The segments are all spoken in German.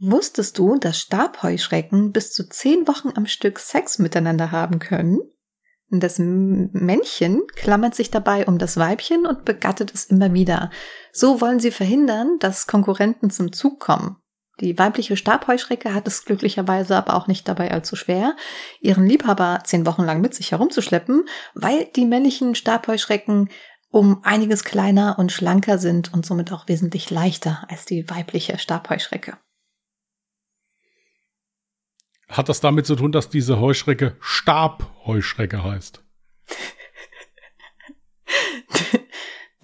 Wusstest du, dass Stabheuschrecken bis zu zehn Wochen am Stück Sex miteinander haben können? Das Männchen klammert sich dabei um das Weibchen und begattet es immer wieder. So wollen sie verhindern, dass Konkurrenten zum Zug kommen. Die weibliche Stabheuschrecke hat es glücklicherweise aber auch nicht dabei allzu schwer, ihren Liebhaber zehn Wochen lang mit sich herumzuschleppen, weil die männlichen Stabheuschrecken um einiges kleiner und schlanker sind und somit auch wesentlich leichter als die weibliche Stabheuschrecke. Hat das damit zu tun, dass diese Heuschrecke Stabheuschrecke heißt?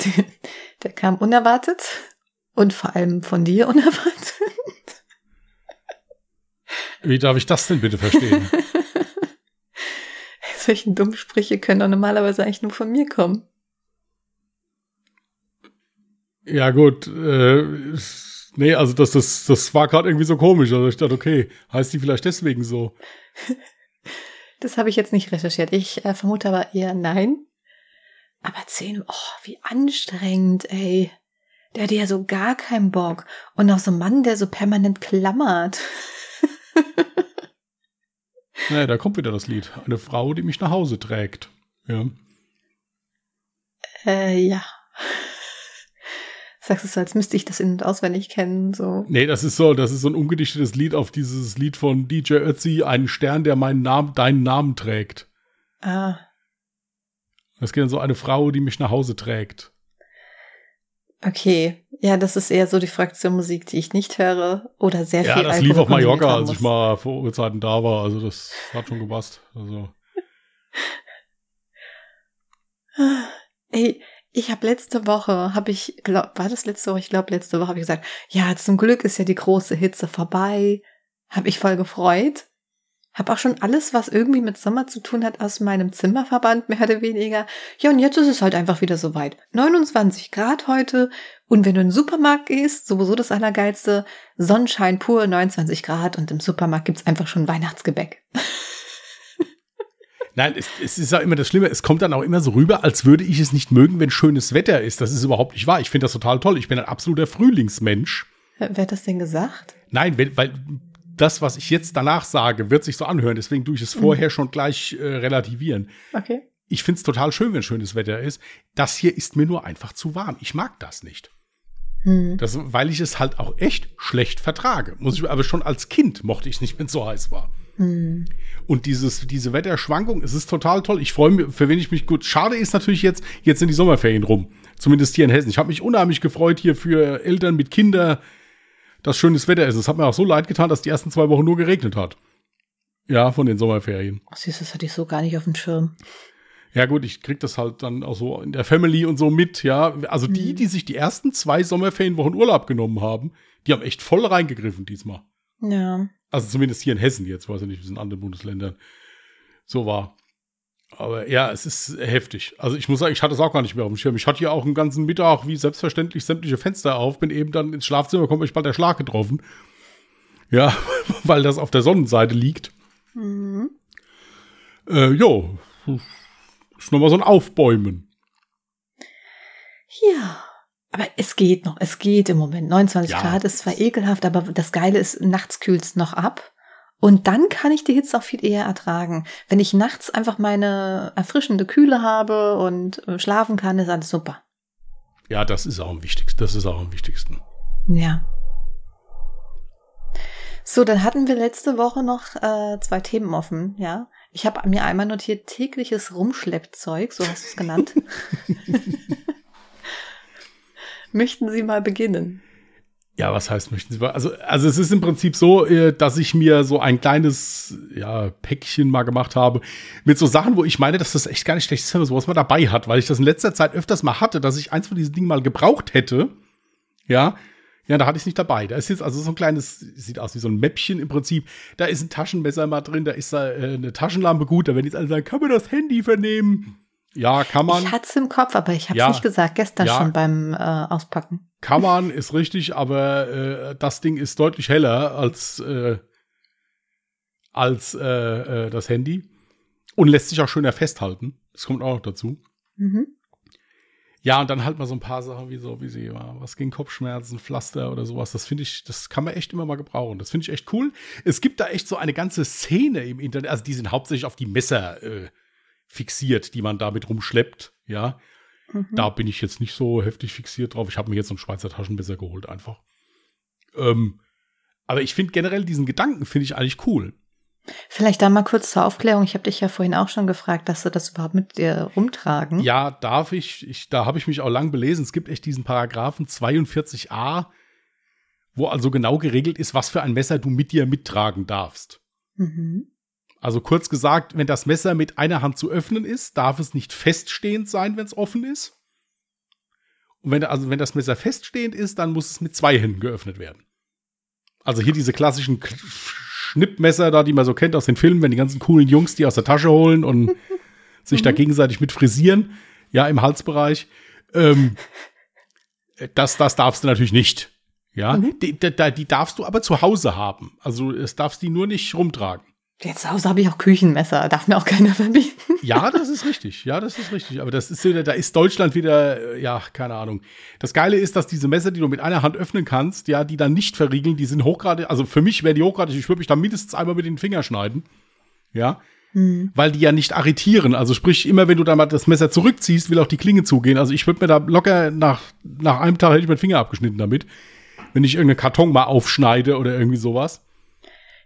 der kam unerwartet und vor allem von dir unerwartet. Wie darf ich das denn bitte verstehen? Solche dummen Sprüche können doch normalerweise eigentlich nur von mir kommen. Ja, gut. Äh, nee, also das, das, das war gerade irgendwie so komisch. Also ich dachte, okay, heißt die vielleicht deswegen so? Das habe ich jetzt nicht recherchiert. Ich äh, vermute aber eher nein. Aber zehn, oh, wie anstrengend, ey. Der hat ja so gar keinen Bock. Und auch so ein Mann, der so permanent klammert. naja, da kommt wieder das Lied. Eine Frau, die mich nach Hause trägt. Ja. Äh, ja. Sagst du so, als müsste ich das in- und auswendig kennen, so. Nee, das ist so, das ist so ein umgedichtetes Lied auf dieses Lied von DJ Ötzi, einen Stern, der meinen Namen, deinen Namen trägt. Ah. Das geht dann so eine Frau, die mich nach Hause trägt. Okay, ja, das ist eher so die Fraktion Musik, die ich nicht höre oder sehr ja, viel das Alkohol lief auf Mallorca, als ich mal vor Urzeiten da war. Also das hat schon gepasst. Also Ey, ich habe letzte Woche, habe ich, glaub, war das letzte Woche? Ich glaube, letzte Woche habe ich gesagt, ja, zum Glück ist ja die große Hitze vorbei. Habe ich voll gefreut. Habe auch schon alles, was irgendwie mit Sommer zu tun hat, aus meinem Zimmer verbannt, mehr oder weniger. Ja, und jetzt ist es halt einfach wieder soweit. 29 Grad heute. Und wenn du in den Supermarkt gehst, sowieso das Allergeilste, Sonnenschein pur, 29 Grad. Und im Supermarkt gibt's einfach schon Weihnachtsgebäck. Nein, es, es ist ja immer das Schlimme, es kommt dann auch immer so rüber, als würde ich es nicht mögen, wenn schönes Wetter ist. Das ist überhaupt nicht wahr. Ich finde das total toll. Ich bin ein absoluter Frühlingsmensch. Wer hat das denn gesagt? Nein, wenn, weil das, was ich jetzt danach sage, wird sich so anhören. Deswegen tue ich es vorher schon gleich äh, relativieren. Okay. Ich finde es total schön, wenn schönes Wetter ist. Das hier ist mir nur einfach zu warm. Ich mag das nicht. Hm. Das, weil ich es halt auch echt schlecht vertrage. Muss ich, aber schon als Kind mochte ich es nicht, wenn es so heiß war. Hm. Und dieses, diese Wetterschwankung, es ist total toll. Ich freue mich, für wen ich mich gut. Schade ist natürlich jetzt, jetzt sind die Sommerferien rum. Zumindest hier in Hessen. Ich habe mich unheimlich gefreut hier für Eltern mit Kindern, dass schönes Wetter ist. Es hat mir auch so leid getan, dass die ersten zwei Wochen nur geregnet hat. Ja, von den Sommerferien. Oh, süß, das hatte ich so gar nicht auf dem Schirm. Ja gut, ich krieg das halt dann auch so in der Family und so mit, ja. Also die, die sich die ersten zwei Sommerferienwochen Urlaub genommen haben, die haben echt voll reingegriffen diesmal. Ja. Also zumindest hier in Hessen jetzt, weiß ich nicht, wie es in anderen Bundesländern so war. Aber ja, es ist heftig. Also ich muss sagen, ich hatte es auch gar nicht mehr auf dem Schirm. Ich hatte ja auch einen ganzen Mittag, wie selbstverständlich, sämtliche Fenster auf, bin eben dann ins Schlafzimmer, gekommen, ich bald der Schlag getroffen. Ja, weil das auf der Sonnenseite liegt. Mhm. Äh, jo, ist nochmal so ein Aufbäumen. Ja. Aber es geht noch. Es geht im Moment. 29 Ja. Grad ist zwar ekelhaft, aber das Geile ist, nachts kühlt's noch ab. Und dann kann ich die Hitze auch viel eher ertragen. Wenn ich nachts einfach meine erfrischende Kühle habe und äh, schlafen kann, ist alles super. Ja, das ist auch am wichtigsten. Das ist auch am wichtigsten. Ja. So, dann hatten wir letzte Woche noch äh, zwei Themen offen, ja. Ich habe mir einmal notiert tägliches Rumschleppzeug, so hast du es genannt. Möchten Sie mal beginnen? Ja, was heißt möchten Sie mal? Also, also es ist im Prinzip so, äh, dass ich mir so ein kleines ja, Päckchen mal gemacht habe mit so Sachen, wo ich meine, dass das echt gar nicht schlecht ist, wenn man dabei hat, weil ich das in letzter Zeit öfters mal hatte, dass ich eins von diesen Dingen mal gebraucht hätte. Ja, ja, da hatte ich es nicht dabei. Da ist jetzt also so ein kleines, sieht aus wie so ein Mäppchen im Prinzip. Da ist ein Taschenmesser mal drin, da ist da äh, eine Taschenlampe gut. Da werden jetzt alle sagen, kann man das Handy vernehmen? Ja, kann man. Ich hatte es im Kopf, aber ich habe es Ja. nicht gesagt, gestern Ja. schon beim äh, Auspacken. Kann man, ist richtig, aber äh, das Ding ist deutlich heller als, äh, als äh, äh, das Handy und lässt sich auch schöner festhalten. Das kommt auch noch dazu. Mhm. Ja, und dann halt mal so ein paar Sachen wie so, wie sie, ja, was gegen Kopfschmerzen, Pflaster oder sowas. Das finde ich, das kann man echt immer mal gebrauchen. Das finde ich echt cool. Es gibt da echt so eine ganze Szene im Internet. Also die sind hauptsächlich auf die Messer äh, fixiert, die man damit rumschleppt. Ja, mhm. da bin ich jetzt nicht so heftig fixiert drauf. Ich habe mir jetzt so einen Schweizer Taschenmesser geholt einfach. Ähm, aber ich finde generell diesen Gedanken finde ich eigentlich cool. Vielleicht da mal kurz zur Aufklärung. Ich habe dich ja vorhin auch schon gefragt, dass du das überhaupt mit dir rumtragen. Ja, darf ich. ich da habe ich mich auch lang belesen. Es gibt echt diesen Paragraphen 42a, wo also genau geregelt ist, was für ein Messer du mit dir mittragen darfst. Mhm. Also kurz gesagt, wenn das Messer mit einer Hand zu öffnen ist, darf es nicht feststehend sein, wenn es offen ist. Und wenn, also wenn das Messer feststehend ist, dann muss es mit zwei Händen geöffnet werden. Also hier diese klassischen Schnippmesser da, die man so kennt aus den Filmen, wenn die ganzen coolen Jungs die aus der Tasche holen und sich da mhm. gegenseitig mit frisieren, ja, im Halsbereich. Ähm, das, das darfst du natürlich nicht. Ja, mhm. die, die, die darfst du aber zu Hause haben. Also es darfst die nur nicht rumtragen. Jetzt zu Hause habe ich auch Küchenmesser, darf mir auch keiner verbieten. Ja, das ist richtig. Ja, das ist richtig. Aber das ist da ist Deutschland wieder, ja, keine Ahnung. Das Geile ist, dass diese Messer, die du mit einer Hand öffnen kannst, ja, die dann nicht verriegeln, die sind hochgradig, also für mich wären die hochgradig, ich würde mich da mindestens einmal mit den Finger schneiden. Ja. Hm. Weil die ja nicht arretieren. Also sprich, immer wenn du da mal das Messer zurückziehst, will auch die Klinge zugehen. Also ich würde mir da locker nach, nach einem Tag hätte ich meinen Finger abgeschnitten damit. Wenn ich irgendeinen Karton mal aufschneide oder irgendwie sowas.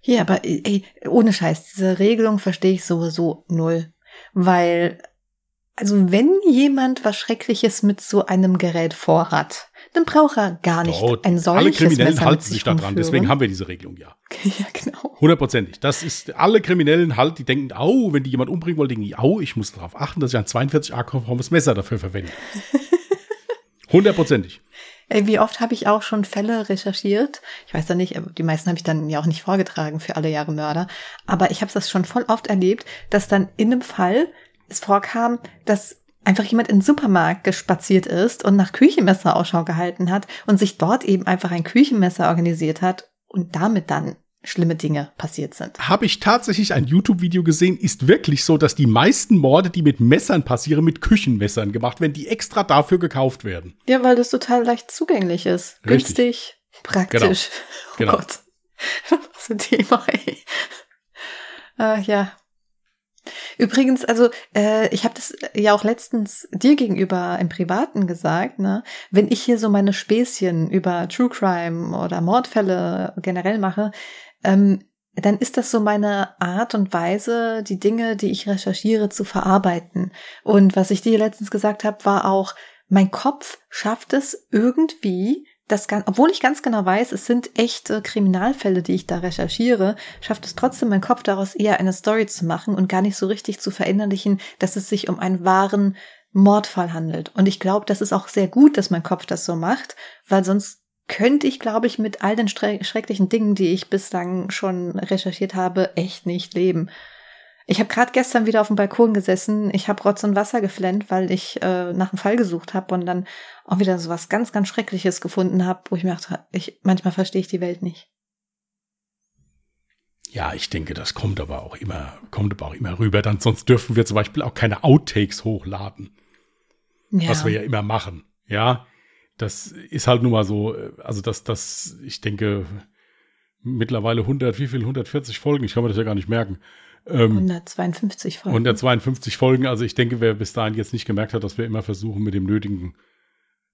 Ja, aber ey, ohne Scheiß, diese Regelung verstehe ich sowieso null. Weil, also wenn jemand was Schreckliches mit so einem Gerät vorhat, dann braucht er gar nicht oh, ein solches Alle Kriminellen Messer halten sich daran, deswegen haben wir diese Regelung ja. ja, genau. Hundertprozentig. Das ist, alle Kriminellen halt, die denken, au, wenn die jemand umbringen wollen, denken die, au, ich muss darauf achten, dass ich ein 42a-konformes Messer dafür verwende. Hundertprozentig. Ey, wie oft habe ich auch schon Fälle recherchiert? Ich weiß ja nicht, die meisten habe ich dann ja auch nicht vorgetragen für alle Jahre Mörder. Aber ich habe das schon voll oft erlebt, dass dann in einem Fall es vorkam, dass einfach jemand in den Supermarkt gespaziert ist und nach Küchenmesser Ausschau gehalten hat und sich dort eben einfach ein Küchenmesser organisiert hat und damit dann schlimme Dinge passiert sind. Habe ich tatsächlich ein YouTube-Video gesehen, ist wirklich so, dass die meisten Morde, die mit Messern passieren, mit Küchenmessern gemacht werden, die extra dafür gekauft werden. Ja, weil das total leicht zugänglich ist. Richtig. Günstig, praktisch. Genau. Oh genau. Gott. Was ein Thema, ey. Äh, ja. Übrigens, also äh, ich habe das ja auch letztens dir gegenüber im Privaten gesagt, ne? Wenn ich hier so meine Späßchen über True Crime oder Mordfälle generell mache, ähm, dann ist das so meine Art und Weise, die Dinge, die ich recherchiere, zu verarbeiten. Und was ich dir letztens gesagt habe, war auch, mein Kopf schafft es irgendwie, das, obwohl ich ganz genau weiß, es sind echte Kriminalfälle, die ich da recherchiere, schafft es trotzdem mein Kopf daraus eher eine Story zu machen und gar nicht so richtig zu verinnerlichen, dass es sich um einen wahren Mordfall handelt. Und ich glaube, das ist auch sehr gut, dass mein Kopf das so macht, weil sonst könnte ich, glaube ich, mit all den schrecklichen Dingen, die ich bislang schon recherchiert habe, echt nicht leben. Ich habe gerade gestern wieder auf dem Balkon gesessen. Ich habe Rotz und Wasser geflennt, weil ich äh, nach einem Fall gesucht habe und dann auch wieder so was ganz, ganz Schreckliches gefunden habe, wo ich mir dachte, ich, manchmal verstehe ich die Welt nicht. Ja, ich denke, das kommt aber auch immer, kommt aber auch immer rüber. Dann sonst dürfen wir zum Beispiel auch keine Outtakes hochladen. Ja. Was wir ja immer machen. Ja, das ist halt nun mal so, äh, also das, das, ich denke, mittlerweile 100, wie viel, 140 Folgen, ich kann mir das ja gar nicht merken. Ähm, 152 Folgen. 152 Folgen, also ich denke, wer bis dahin jetzt nicht gemerkt hat, dass wir immer versuchen, mit dem nötigen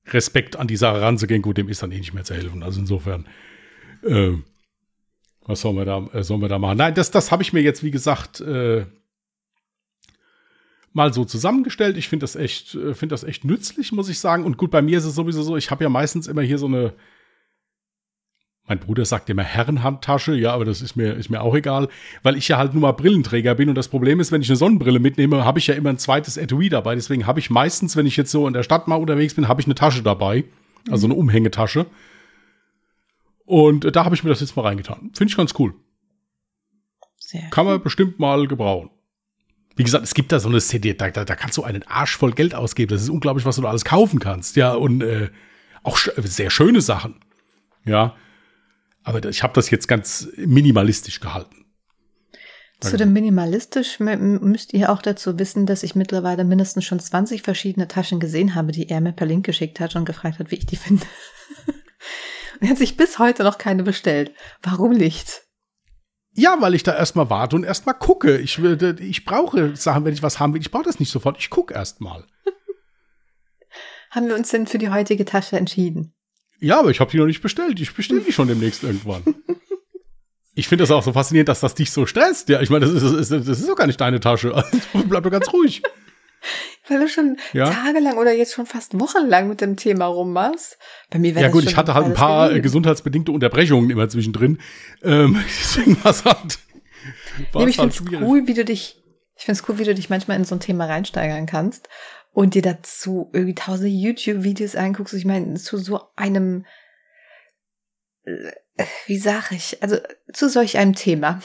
Respekt an die Sache ranzugehen, gut, dem ist dann eh nicht mehr zu helfen. Also insofern, äh, was sollen wir da, äh, sollen wir da machen? Nein, das, das habe ich mir jetzt, wie gesagt, äh, mal so zusammengestellt. Ich finde das echt, äh, finde das echt nützlich, muss ich sagen. Und gut, bei mir ist es sowieso so, ich habe ja meistens immer hier so eine, mein Bruder sagt immer Herrenhandtasche, ja, aber das ist mir, ist mir auch egal, weil ich ja halt nur mal Brillenträger bin und das Problem ist, wenn ich eine Sonnenbrille mitnehme, habe ich ja immer ein zweites Etui dabei. Deswegen habe ich meistens, wenn ich jetzt so in der Stadt mal unterwegs bin, habe ich eine Tasche dabei, also eine Umhängetasche. Und da habe ich mir das jetzt mal reingetan. Finde ich ganz cool. Sehr Kann man bestimmt mal gebrauchen. Wie gesagt, es gibt da so eine CD, da, da, da kannst du einen Arsch voll Geld ausgeben. Das ist unglaublich, was du da alles kaufen kannst. Ja, und äh, auch sehr schöne Sachen. Ja. Aber ich habe das jetzt ganz minimalistisch gehalten. Zu dem minimalistisch müsst ihr auch dazu wissen, dass ich mittlerweile mindestens schon 20 verschiedene Taschen gesehen habe, die er mir per Link geschickt hat und gefragt hat, wie ich die finde. und er hat sich bis heute noch keine bestellt. Warum nicht? Ja, weil ich da erstmal warte und erstmal gucke. Ich, ich brauche Sachen, wenn ich was haben will. Ich brauche das nicht sofort. Ich gucke erstmal. haben wir uns denn für die heutige Tasche entschieden? Ja, aber ich habe die noch nicht bestellt. Ich bestelle die schon demnächst irgendwann. Ich finde das auch so faszinierend, dass das dich so stresst. Ja, ich meine, das ist, das ist doch gar nicht deine Tasche. Also, bleib doch ganz ruhig. Weil du schon ja? tagelang oder jetzt schon fast wochenlang mit dem Thema rummachst. Bei mir wäre Ja gut, ich hatte halt ein paar gegeben. gesundheitsbedingte Unterbrechungen immer zwischendrin. Ähm, deswegen war es halt, nee, ich halt finde es cool, wie du dich, ich finde es cool, wie du dich manchmal in so ein Thema reinsteigern kannst und dir dazu irgendwie tausende YouTube-Videos anguckst. Ich meine, zu so einem äh, wie sage ich, also zu solch einem Thema.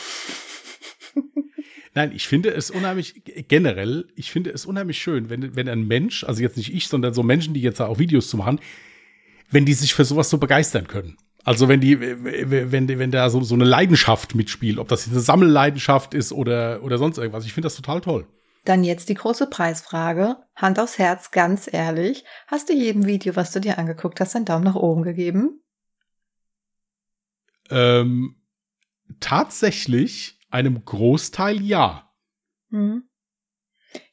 Nein, ich finde es unheimlich, generell, ich finde es unheimlich schön, wenn, wenn ein Mensch, also jetzt nicht ich, sondern so Menschen, die jetzt auch Videos zu machen, wenn die sich für sowas so begeistern können. Also wenn die, wenn, wenn da so, so eine Leidenschaft mitspielt, ob das eine Sammelleidenschaft ist oder, oder sonst irgendwas. Ich finde das total toll. Dann jetzt die große Preisfrage. Hand aufs Herz, ganz ehrlich. Hast du jedem Video, was du dir angeguckt hast, einen Daumen nach oben gegeben? Ähm, tatsächlich einem Großteil ja. Mhm.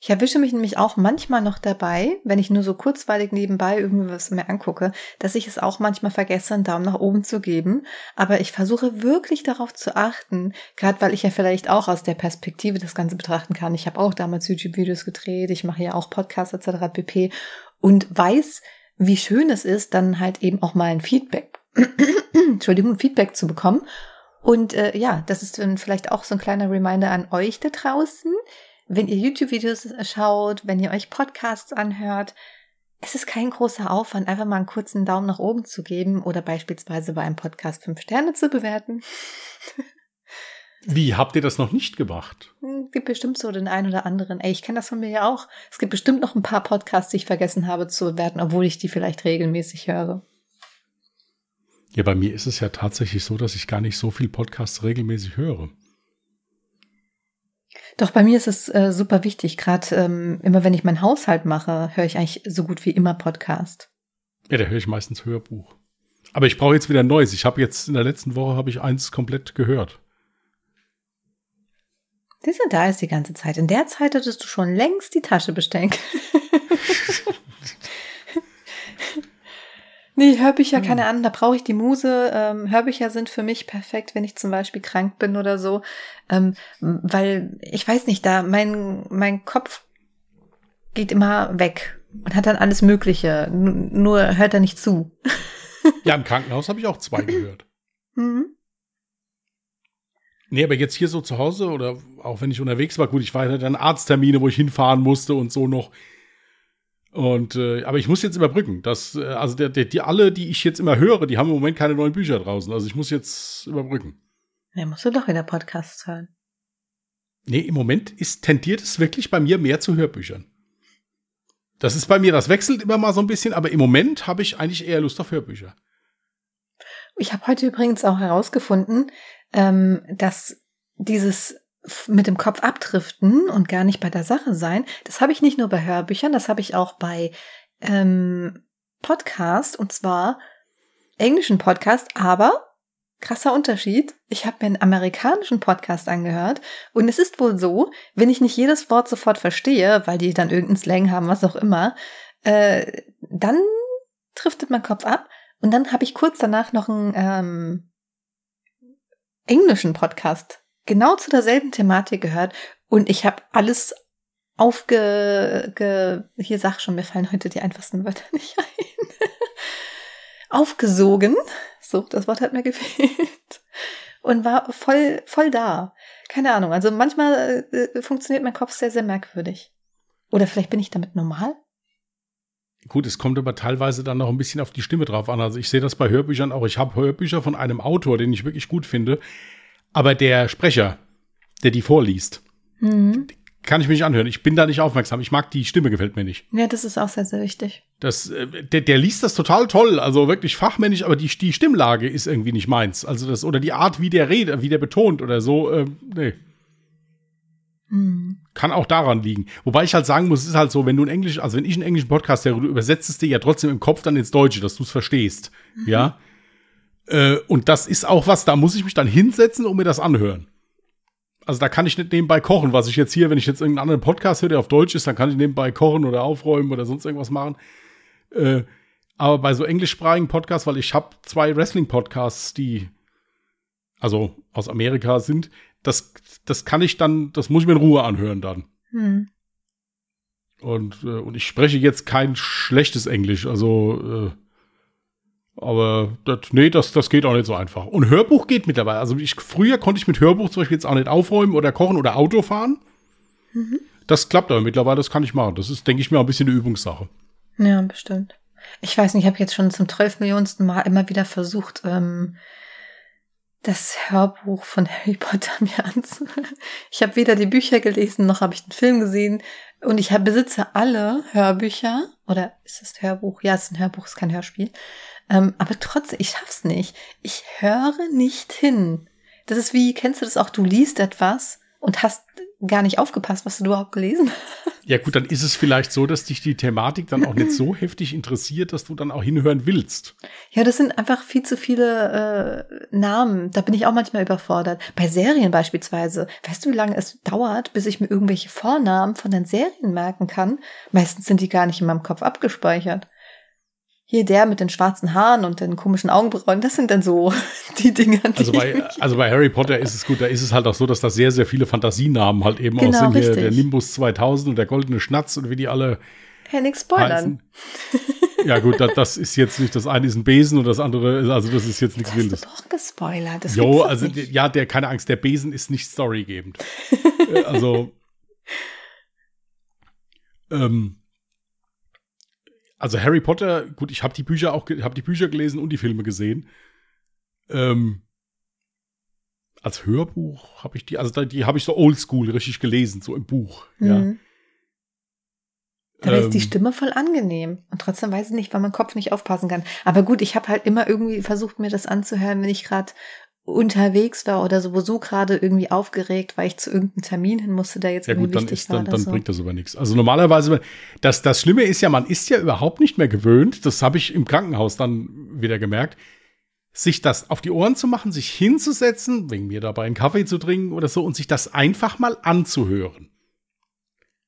Ich erwische mich nämlich auch manchmal noch dabei, wenn ich nur so kurzweilig nebenbei irgendwie was mir angucke, dass ich es auch manchmal vergesse, einen Daumen nach oben zu geben. Aber ich versuche wirklich darauf zu achten, gerade weil ich ja vielleicht auch aus der Perspektive das Ganze betrachten kann. Ich habe auch damals YouTube-Videos gedreht, ich mache ja auch Podcasts etc. pp. und weiß, wie schön es ist, dann halt eben auch mal ein Feedback Entschuldigung, Feedback zu bekommen. Und äh, ja, das ist dann vielleicht auch so ein kleiner Reminder an euch da draußen. Wenn ihr YouTube-Videos schaut, wenn ihr euch Podcasts anhört, es ist kein großer Aufwand, einfach mal einen kurzen Daumen nach oben zu geben oder beispielsweise bei einem Podcast fünf Sterne zu bewerten. Wie habt ihr das noch nicht gemacht? Es hm, gibt bestimmt so den einen oder anderen. Ey, ich kenne das von mir ja auch. Es gibt bestimmt noch ein paar Podcasts, die ich vergessen habe zu bewerten, obwohl ich die vielleicht regelmäßig höre. Ja, bei mir ist es ja tatsächlich so, dass ich gar nicht so viel Podcasts regelmäßig höre. Doch bei mir ist es äh, super wichtig. Gerade ähm, immer, wenn ich meinen Haushalt mache, höre ich eigentlich so gut wie immer Podcast. Ja, da höre ich meistens Hörbuch. Aber ich brauche jetzt wieder ein neues. Ich habe jetzt in der letzten Woche habe ich eins komplett gehört. Siehst du, da ist die ganze Zeit. In der Zeit hättest du schon längst die Tasche bestellen Nee, Hörbücher, keine hm. Ahnung, da brauche ich die Muse. Ähm, Hörbücher sind für mich perfekt, wenn ich zum Beispiel krank bin oder so. Ähm, weil, ich weiß nicht, da mein, mein Kopf geht immer weg und hat dann alles Mögliche. nur hört er nicht zu. ja, im Krankenhaus habe ich auch zwei gehört. Mhm. Nee, aber jetzt hier so zu Hause oder auch wenn ich unterwegs war, gut, ich war ja dann Arzttermine, wo ich hinfahren musste und so noch. Und äh, aber ich muss jetzt überbrücken. Das, äh, also der, der, die alle, die ich jetzt immer höre, die haben im Moment keine neuen Bücher draußen. Also ich muss jetzt überbrücken. Ja, musst du doch wieder Podcasts hören. Nee, im Moment ist, tendiert es wirklich bei mir mehr zu Hörbüchern. Das ist bei mir, das wechselt immer mal so ein bisschen, aber im Moment habe ich eigentlich eher Lust auf Hörbücher. Ich habe heute übrigens auch herausgefunden, ähm, dass dieses mit dem Kopf abdriften und gar nicht bei der Sache sein. Das habe ich nicht nur bei Hörbüchern, das habe ich auch bei ähm, Podcast und zwar englischen Podcast, aber krasser Unterschied. Ich habe mir einen amerikanischen Podcast angehört und es ist wohl so, wenn ich nicht jedes Wort sofort verstehe, weil die dann irgendeinen Slang haben, was auch immer, äh, dann driftet mein Kopf ab und dann habe ich kurz danach noch einen ähm, englischen Podcast genau zu derselben Thematik gehört und ich habe alles aufge... Ge, hier sag schon, mir fallen heute die einfachsten Wörter nicht ein. Aufgesogen. So, das Wort hat mir gefehlt. Und war voll, voll da. Keine Ahnung. Also manchmal äh, funktioniert mein Kopf sehr, sehr merkwürdig. Oder vielleicht bin ich damit normal? Gut, es kommt aber teilweise dann noch ein bisschen auf die Stimme drauf an. Also ich sehe das bei Hörbüchern auch. Ich habe Hörbücher von einem Autor, den ich wirklich gut finde. Aber der Sprecher, der die vorliest, mhm. kann ich mich nicht anhören. Ich bin da nicht aufmerksam. Ich mag die Stimme, gefällt mir nicht. Ja, das ist auch sehr, sehr wichtig. Das, äh, der, der liest das total toll, also wirklich fachmännisch, aber die, die Stimmlage ist irgendwie nicht meins. Also das, oder die Art, wie der redet, wie der betont oder so, äh, nee. Hm. Kann auch daran liegen. Wobei ich halt sagen muss, es ist halt so, wenn du ein Englisch, also wenn ich einen englischen Podcast höre, du übersetzt es dir ja trotzdem im Kopf dann ins Deutsche, dass du es verstehst. Ja. Äh, und das ist auch was, da muss ich mich dann hinsetzen und mir das anhören. Also da kann ich nicht nebenbei kochen, was ich jetzt hier, wenn ich jetzt irgendeinen anderen Podcast höre, der auf Deutsch ist, dann kann ich nebenbei kochen oder aufräumen oder sonst irgendwas machen. Äh, aber bei so englischsprachigen Podcasts, weil ich habe zwei Wrestling-Podcasts, die also aus Amerika sind, das, das kann ich dann, das muss ich mir in Ruhe anhören dann. Hm. Und, äh, und ich spreche jetzt kein schlechtes Englisch, also äh, aber das, nee, das, das geht auch nicht so einfach. Und Hörbuch geht mittlerweile. Also ich, früher konnte ich mit Hörbuch zum Beispiel jetzt auch nicht aufräumen oder kochen oder Auto fahren. Mhm. Das klappt aber mittlerweile, das kann ich machen. Das ist, denke ich mir, ein bisschen eine Übungssache. Ja, bestimmt. Ich weiß nicht, ich habe jetzt schon zum 12 Millionensten Mal immer wieder versucht, ähm, das Hörbuch von Harry Potter mir anzuhören. Ich habe weder die Bücher gelesen, noch habe ich den Film gesehen. Und ich hab, besitze alle Hörbücher. Oder ist das Hörbuch? Ja, es ist ein Hörbuch, es ist kein Hörspiel. Ähm, aber trotzdem, ich schaff's nicht. Ich höre nicht hin. Das ist wie, kennst du das auch? Du liest etwas und hast gar nicht aufgepasst, was du überhaupt gelesen hast. Ja gut, dann ist es vielleicht so, dass dich die Thematik dann auch nicht so heftig interessiert, dass du dann auch hinhören willst. Ja, das sind einfach viel zu viele äh, Namen. Da bin ich auch manchmal überfordert. Bei Serien beispielsweise. Weißt du, wie lange es dauert, bis ich mir irgendwelche Vornamen von den Serien merken kann? Meistens sind die gar nicht in meinem Kopf abgespeichert. Hier der mit den schwarzen Haaren und den komischen Augenbrauen, das sind dann so die Dinge, die Also bei, also bei Harry Potter ist es gut, da ist es halt auch so, dass da sehr, sehr viele Fantasienamen halt eben Genau, auch sind. Hier der Nimbus 2000 und der goldene Schnatz und wie die alle Hey, nix spoilern. heißen. Ja gut, das, das ist jetzt nicht, das eine ist ein Besen und das andere, ist- also das ist jetzt nichts Hast du Wildes. doch gespoilert. Das Jo, also nicht. ja, der, keine Angst, der Besen ist nicht storygebend. Also, ähm, also Harry Potter, gut, ich habe die Bücher auch, habe die Bücher gelesen und die Filme gesehen. Ähm, als Hörbuch habe ich die, also die habe ich so oldschool richtig gelesen, so im Buch. Ja. Mhm. Dabei ist die Ähm, Stimme voll angenehm. Und trotzdem weiß ich nicht, weil mein Kopf nicht aufpassen kann. Aber gut, ich habe halt immer irgendwie versucht, mir das anzuhören, wenn ich gerade unterwegs war oder sowieso gerade irgendwie aufgeregt, weil ich zu irgendeinem Termin hin musste, der jetzt Ja irgendwie gut, dann, wichtig ist, war dann, dann so. bringt das aber nichts. Also normalerweise, das, das Schlimme ist ja, man ist ja überhaupt nicht mehr gewöhnt, das habe ich im Krankenhaus dann wieder gemerkt, sich das auf die Ohren zu machen, sich hinzusetzen, wegen mir dabei einen Kaffee zu trinken oder so und sich das einfach mal anzuhören.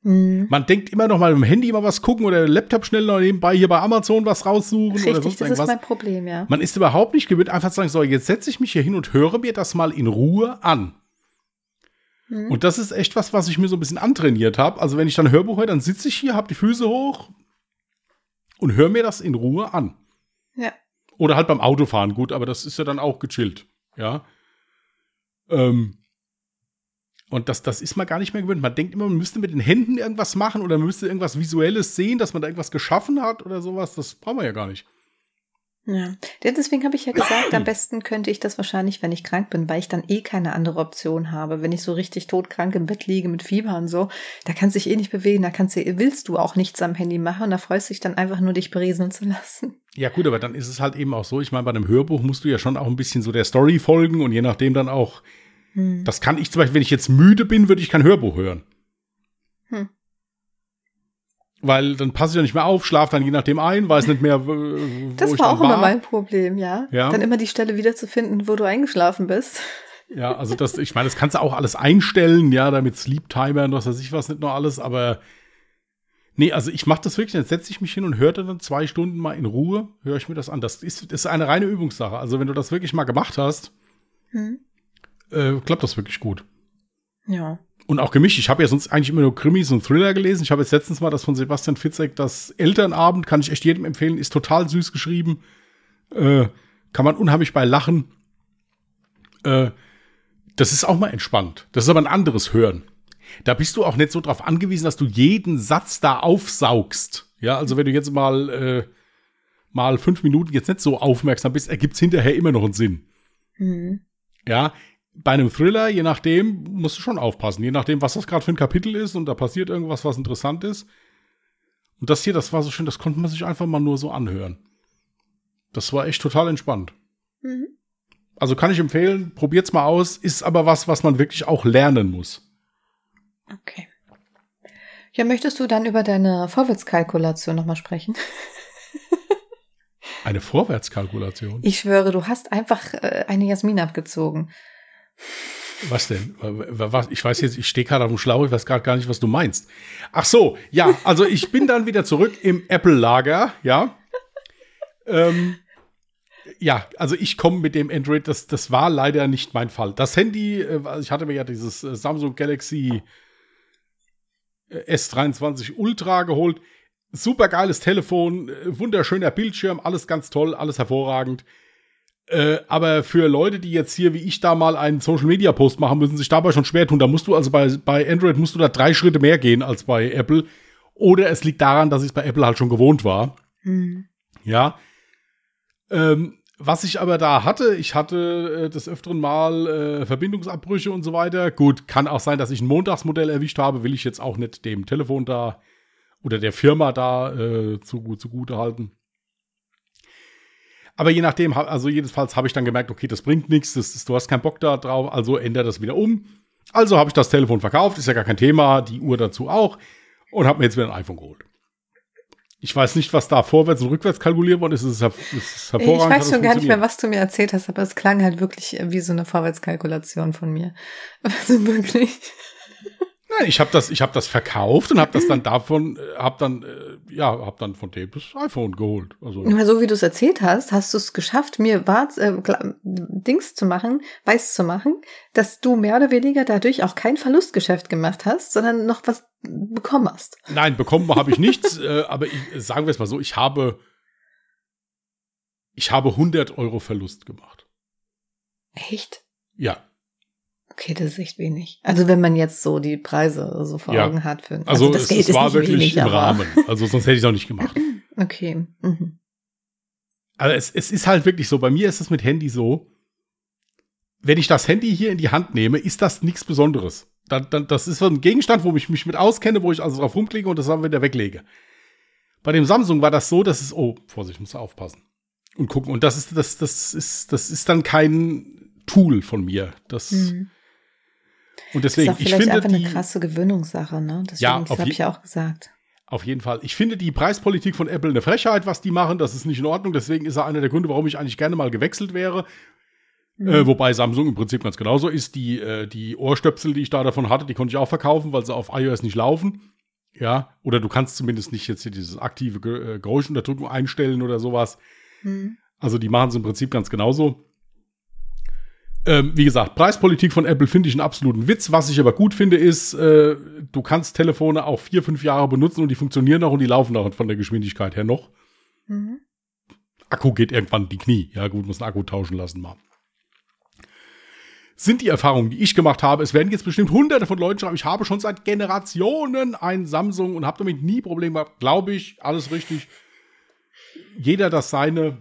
Mhm. Man denkt immer noch mal im Handy mal was gucken oder Laptop schnell noch nebenbei hier bei Amazon was raussuchen oder Richtig, sonst das ist irgendwas. mein Problem, ja. Man ist überhaupt nicht gewöhnt, einfach zu sagen, so, jetzt setze ich mich hier hin und höre mir das mal in Ruhe an. Mhm. Und das ist echt was, was ich mir so ein bisschen antrainiert habe. Also wenn ich dann Hörbuch höre, dann sitze ich hier, habe die Füße hoch und höre mir das in Ruhe an. Ja. Oder halt beim Autofahren, gut, aber das ist ja dann auch gechillt. Ja. Ähm, und das, das ist man gar nicht mehr gewöhnt. Man denkt immer, man müsste mit den Händen irgendwas machen oder man müsste irgendwas Visuelles sehen, dass man da irgendwas geschaffen hat oder sowas. Das brauchen wir ja gar nicht. Ja, deswegen habe ich ja gesagt, am besten könnte ich das wahrscheinlich, wenn ich krank bin, weil ich dann eh keine andere Option habe. Wenn ich so richtig todkrank im Bett liege mit Fieber und so, da kannst du dich eh nicht bewegen, da kannst du, willst du auch nichts am Handy machen, da freust du dich dann einfach nur, dich berieseln zu lassen. Ja, gut, aber dann ist es halt eben auch so. Ich meine, bei einem Hörbuch musst du ja schon auch ein bisschen so der Story folgen und je nachdem dann auch. Hm. Das kann ich zum Beispiel, wenn ich jetzt müde bin, würde ich kein Hörbuch hören. Hm. Weil dann passe ich ja nicht mehr auf, schlaf dann je nachdem ein, weiß nicht mehr, wo Das ich war auch immer mein Problem, ja. Ja. Dann immer die Stelle wiederzufinden, wo du eingeschlafen bist. Ja, also das, ich meine, das kannst du auch alles einstellen, ja, damit Sleep Timer und was weiß ich was, nicht nur alles, aber nee, also ich mache das wirklich, dann setze ich mich hin und höre dann zwei Stunden mal in Ruhe, höre ich mir das an. Das ist, ist eine reine Übungssache. Also wenn du das wirklich mal gemacht hast, Hm. Äh, klappt das wirklich gut. Ja. Und auch gemischt. Ich habe ja sonst eigentlich immer nur Krimis und Thriller gelesen. Ich habe jetzt letztens mal das von Sebastian Fitzek, das Elternabend, kann ich echt jedem empfehlen, ist total süß geschrieben. Äh, kann man unheimlich bei lachen. Äh, das ist auch mal entspannt. Das ist aber ein anderes Hören. Da bist du auch nicht so drauf angewiesen, dass du jeden Satz da aufsaugst. Ja, also wenn du jetzt mal, äh, mal fünf Minuten jetzt nicht so aufmerksam bist, ergibt es hinterher immer noch einen Sinn. Hm. Ja, bei einem Thriller, je nachdem, musst du schon aufpassen. Je nachdem, was das gerade für ein Kapitel ist und da passiert irgendwas, was interessant ist. Und das hier, das war so schön, das konnte man sich einfach mal nur so anhören. Das war echt total entspannt. Mhm. Also kann ich empfehlen, probiert's mal aus, ist aber was, was man wirklich auch lernen muss. Okay. Ja, möchtest du dann über deine Vorwärtskalkulation nochmal sprechen? Eine Vorwärtskalkulation? Ich schwöre, du hast einfach äh, eine Jasmin abgezogen. Was denn? Ich weiß jetzt, ich stehe gerade auf dem Schlauch, ich weiß gerade gar nicht, was du meinst. Ach so, ja, also ich bin dann wieder zurück im Apple-Lager, ja. Ähm, ja, also ich komme mit dem Android, das, das war leider nicht mein Fall. Das Handy, äh, ich hatte mir ja dieses äh, Samsung Galaxy äh, S23 Ultra geholt. Super geiles Telefon, wunderschöner Bildschirm, alles ganz toll, alles hervorragend. Äh, aber für Leute, die jetzt hier wie ich da mal einen Social Media Post machen, müssen sich dabei schon schwer tun. Da musst du also bei, bei Android musst du da drei Schritte mehr gehen als bei Apple. Oder es liegt daran, dass ich es bei Apple halt schon gewohnt war. Mhm. Ja. Ähm, was ich aber da hatte, ich hatte äh, des öfteren Mal äh, Verbindungsabbrüche und so weiter. Gut, kann auch sein, dass ich ein Montagsmodell erwischt habe, will ich jetzt auch nicht dem Telefon da oder der Firma da äh, zu, zugute halten. Aber je nachdem, also jedenfalls habe ich dann gemerkt, okay, das bringt nichts, das, das, du hast keinen Bock da drauf, also ändere das wieder um. Also habe ich das Telefon verkauft, ist ja gar kein Thema, die Uhr dazu auch und habe mir jetzt wieder ein iPhone geholt. Ich weiß nicht, was da vorwärts und rückwärts kalkuliert worden ist. Es ist, ist hervorragend. Ich weiß schon gar nicht mehr, was du mir erzählt hast, aber es klang halt wirklich wie so eine Vorwärtskalkulation von mir. Also wirklich. Nein, ich habe das, ich habe das verkauft und habe das dann davon, äh, habe dann, äh, ja, habe dann von dem das iPhone geholt. Also so wie du es erzählt hast, hast du es geschafft, mir war, äh, Dings zu machen, weiß zu machen, dass du mehr oder weniger dadurch auch kein Verlustgeschäft gemacht hast, sondern noch was bekommen hast. Nein, bekommen habe ich nichts, äh, aber ich, sagen wir es mal so, ich habe, ich habe 100 Euro Verlust gemacht. Echt? Ja. Okay, das ist echt wenig. Also wenn man jetzt so die Preise so vor ja. Augen hat. Für, also, also das es, Geld es ist war wirklich wenig, im Rahmen. Also sonst hätte ich es auch nicht gemacht. okay. Mhm. Also es, es ist halt wirklich so, bei mir ist es mit Handy so, wenn ich das Handy hier in die Hand nehme, ist das nichts Besonderes. Dann, dann, das ist so ein Gegenstand, wo ich mich mit auskenne, wo ich also drauf rumklicke und das dann wieder weglege. Bei dem Samsung war das so, dass es, oh, Vorsicht, muss aufpassen. Und gucken. Und das ist, das, das ist, das ist dann kein Tool von mir. Das, mhm. Und deswegen, das ist auch vielleicht ich finde einfach die, eine krasse Gewöhnungssache, ne? Deswegen, ja, das habe ich ja auch gesagt. Auf jeden Fall. Ich finde die Preispolitik von Apple eine Frechheit, was die machen. Das ist nicht in Ordnung. Deswegen ist er einer der Gründe, warum ich eigentlich gerne mal gewechselt wäre. Mhm. Äh, wobei Samsung im Prinzip ganz genauso ist. Die, äh, die Ohrstöpsel, die ich da davon hatte, die konnte ich auch verkaufen, weil sie auf iOS nicht laufen. Ja, oder du kannst zumindest nicht jetzt hier diese aktive äh, Geräuschunterdrückung einstellen oder sowas. Mhm. Also die machen es im Prinzip ganz genauso. Ähm, wie gesagt, Preispolitik von Apple finde ich einen absoluten Witz. Was ich aber gut finde, ist, äh, du kannst Telefone auch vier, fünf Jahre benutzen und die funktionieren noch und die laufen auch von der Geschwindigkeit her noch. Mhm. Akku geht irgendwann in die Knie. Ja, gut, muss einen Akku tauschen lassen mal. Sind die Erfahrungen, die ich gemacht habe. Es werden jetzt bestimmt hunderte von Leuten schreiben, ich habe schon seit Generationen ein Samsung und habe damit nie Probleme gehabt. Glaube ich, alles richtig. Jeder das seine.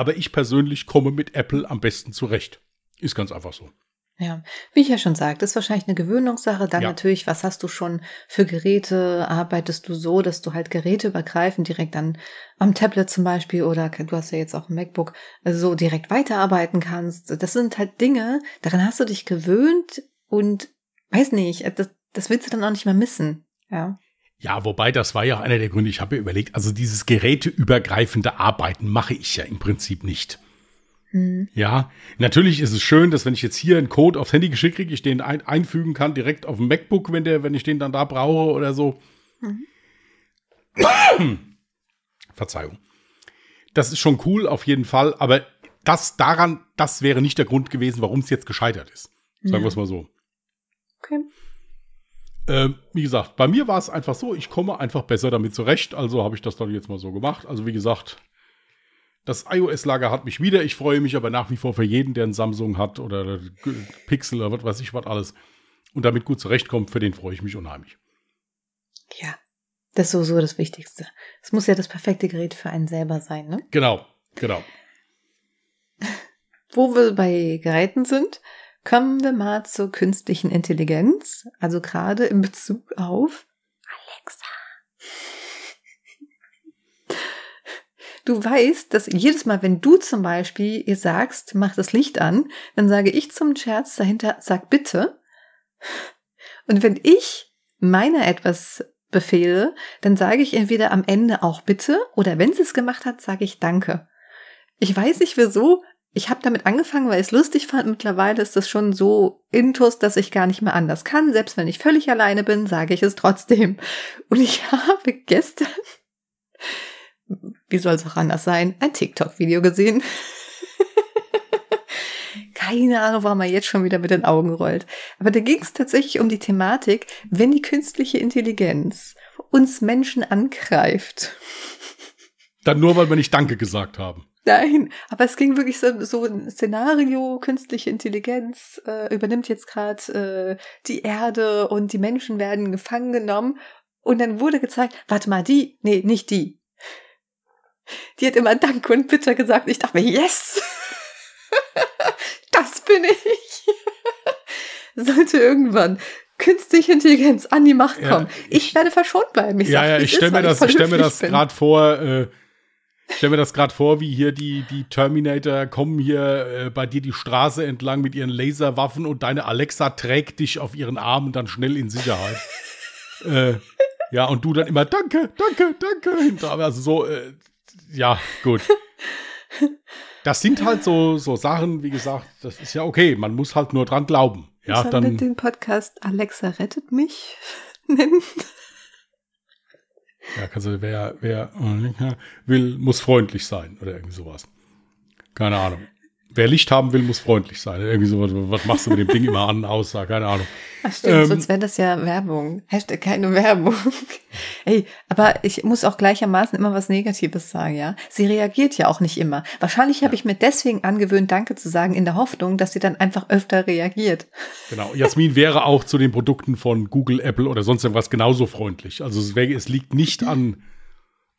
Aber ich persönlich komme mit Apple am besten zurecht. Ist ganz einfach so. Ja, wie ich ja schon sagte, ist wahrscheinlich eine Gewöhnungssache. Dann ja. natürlich, was hast du schon für Geräte? Arbeitest du so, dass du halt geräteübergreifend direkt dann am Tablet zum Beispiel oder du hast ja jetzt auch ein MacBook so direkt weiterarbeiten kannst? Das sind halt Dinge, daran hast du dich gewöhnt und weiß nicht, das, das willst du dann auch nicht mehr missen. Ja. Ja, wobei das war ja auch einer der Gründe. Ich habe mir überlegt, also dieses geräteübergreifende Arbeiten mache ich ja im Prinzip nicht. Mhm. Ja, natürlich ist es schön, dass wenn ich jetzt hier einen Code aufs Handy geschickt kriege, ich den ein einfügen kann direkt auf dem MacBook, wenn der, wenn ich den dann da brauche oder so. Mhm. Verzeihung. Das ist schon cool auf jeden Fall, aber das daran, das wäre nicht der Grund gewesen, warum es jetzt gescheitert ist. Sagen ja. wir es mal so. Okay. Äh, wie gesagt, bei mir war es einfach so, ich komme einfach besser damit zurecht, also habe ich das dann jetzt mal so gemacht. Also wie gesagt, das iOS-Lager hat mich wieder. Ich freue mich aber nach wie vor für jeden, der ein Samsung hat oder Pixel oder was weiß ich was alles und damit gut zurechtkommt. Für den freue ich mich unheimlich. Ja, das ist sowieso das Wichtigste. Es muss ja das perfekte Gerät für einen selber sein, ne? Genau, genau. Wo wir bei Geräten sind, Kommen wir mal zur künstlichen Intelligenz, also gerade in Bezug auf Alexa. du weißt, dass jedes Mal, wenn du zum Beispiel ihr sagst, mach das Licht an, dann sage ich zum Scherz dahinter, sag bitte. Und wenn ich meiner etwas befehle, dann sage ich entweder am Ende auch bitte oder wenn sie es gemacht hat, sage ich danke. Ich weiß nicht wieso, ich habe damit angefangen, weil ich es lustig fand. Mittlerweile ist das schon so intus, dass ich gar nicht mehr anders kann. Selbst wenn ich völlig alleine bin, sage ich es trotzdem. Und ich habe gestern, wie soll es auch anders sein, ein TikTok-Video gesehen. Keine Ahnung, warum er jetzt schon wieder mit den Augen rollt. Aber da ging es tatsächlich um die Thematik, wenn die künstliche Intelligenz uns Menschen angreift. Dann nur, weil wir nicht Danke gesagt haben. Nein, aber es ging wirklich so, so ein Szenario, künstliche Intelligenz äh, übernimmt jetzt gerade äh, die Erde und die Menschen werden gefangen genommen. Und dann wurde gezeigt, warte mal, die, nee, nicht die. Die hat immer Danke und Bitte gesagt. Ich dachte mir, yes! das bin ich! Sollte irgendwann künstliche Intelligenz an die Macht kommen. Ja, ich, ich, werde verschont bleiben. Ich ja, ja, ich stelle mir, das, ich stell mir das gerade vor, äh, ich stelle mir das gerade vor, wie hier die, die Terminator kommen hier äh, bei dir die Straße entlang mit ihren Laserwaffen und deine Alexa trägt dich auf ihren Armen dann schnell in Sicherheit. äh, ja, und du dann immer Danke, danke, danke. Also so, äh, ja, gut. Das sind halt so, so Sachen, wie gesagt, das ist ja okay. Man muss halt nur dran glauben. Ja, ich dann den Podcast Alexa rettet mich nennen. Ja, kannst wer, wer will, muss freundlich sein oder irgendwie sowas. Keine Ahnung. Wer Licht haben will, muss freundlich sein. Irgendwie sowas. Was machst du mit dem Ding immer an, aussah? Keine Ahnung. Ach stimmt, ähm, sonst wäre das ja Werbung. Hashtag keine Werbung. Ey, aber ich muss auch gleichermaßen immer was Negatives sagen, ja. Sie reagiert ja auch nicht immer. Wahrscheinlich habe ja. ich mir deswegen angewöhnt, Danke zu sagen, in der Hoffnung, dass sie dann einfach öfter reagiert. Genau. Jasmin wäre auch zu den Produkten von Google, Apple oder sonst irgendwas genauso freundlich. Also es liegt nicht an,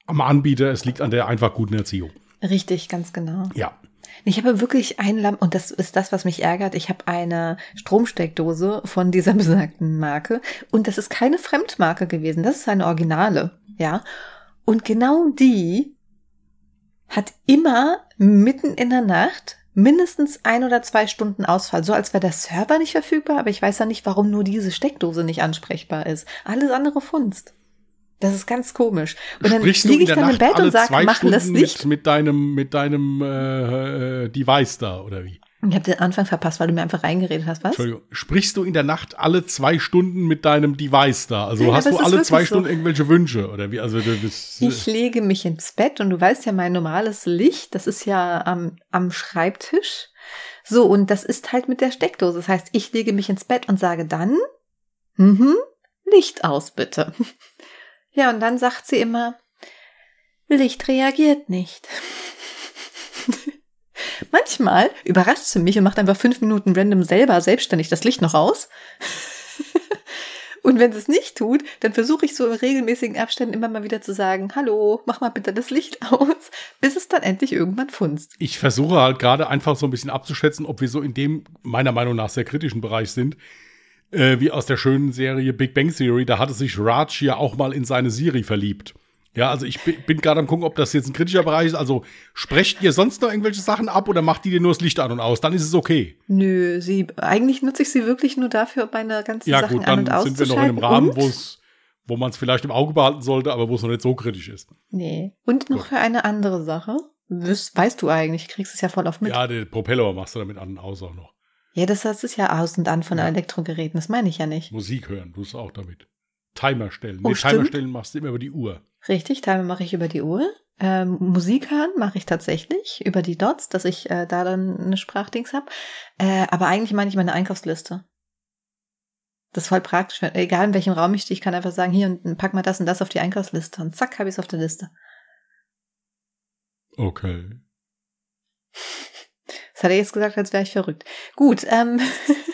am Anbieter, es liegt an der einfach guten Erziehung. Richtig, ganz genau. Ja. Ich habe wirklich ein Lamp und das ist das, was mich ärgert. Ich habe eine Stromsteckdose von dieser besagten Marke und das ist keine Fremdmarke gewesen. Das ist eine Originale, ja. Und genau die hat immer mitten in der Nacht mindestens ein oder zwei Stunden Ausfall. So als wäre der Server nicht verfügbar, aber ich weiß ja nicht, warum nur diese Steckdose nicht ansprechbar ist. Alles andere funzt. Das ist ganz komisch. Und dann liege ich dann Nacht im Bett und sage, mach das nicht. Mit, mit deinem, mit deinem äh, äh, Device da, oder wie? Ich habe den Anfang verpasst, weil du mir einfach reingeredet hast, was? Entschuldigung. Sprichst du in der Nacht alle zwei Stunden mit deinem Device da? Also ja, hast du alle zwei Stunden so. irgendwelche Wünsche oder wie? Also du bist, ich lege mich ins Bett und du weißt ja, mein normales Licht, das ist ja am, am Schreibtisch. So, und das ist halt mit der Steckdose. Das heißt, ich lege mich ins Bett und sage dann, mhm, Licht aus bitte. Ja, und dann sagt sie immer, Licht reagiert nicht. Manchmal überrascht sie mich und macht einfach fünf Minuten random selber selbstständig das Licht noch aus. und wenn sie es nicht tut, dann versuche ich so in regelmäßigen Abständen immer mal wieder zu sagen, hallo, mach mal bitte das Licht aus, bis es dann endlich irgendwann funzt. Ich versuche halt gerade einfach so ein bisschen abzuschätzen, ob wir so in dem meiner Meinung nach sehr kritischen Bereich sind äh, wie aus der schönen Serie Big Bang Theory, da hatte sich Raj ja auch mal in seine Siri verliebt. Ja, also ich bin gerade am gucken, ob das jetzt ein kritischer Bereich ist. Also sprecht ihr sonst noch irgendwelche Sachen ab oder macht die dir nur das Licht an und aus? Dann ist es okay. Nö, sie eigentlich nutze ich sie wirklich nur dafür, meine ganzen ja, Sachen gut, an und auszuschalten. Ja gut, dann sind wir noch in einem Rahmen, wo es wo man es vielleicht im Auge behalten sollte, aber wo es noch nicht so kritisch ist. Nee. Und noch gut. für eine andere Sache. Weißt, weißt du eigentlich, kriegst es ja voll auf mit. Ja, den Propeller machst du damit an und aus auch noch. Ja, das, das ist ja aus und an von ja. Elektrogeräten, das meine ich ja nicht. Musik hören, du auch damit. Timer stellen. Oh, nee, Timer stellen machst du immer über die Uhr. Richtig, Timer mache ich über die Uhr. Ähm, Musik hören mache ich tatsächlich über die Dots, dass ich äh, da dann eine Sprachdings habe. Äh, aber eigentlich meine ich meine Einkaufsliste. Das ist voll praktisch. Egal in welchem Raum ich stehe, ich kann einfach sagen, hier und pack mal das und das auf die Einkaufsliste. Und zack, habe ich es auf der Liste. Okay. Das hat er jetzt gesagt, als wäre ich verrückt. Gut, ähm.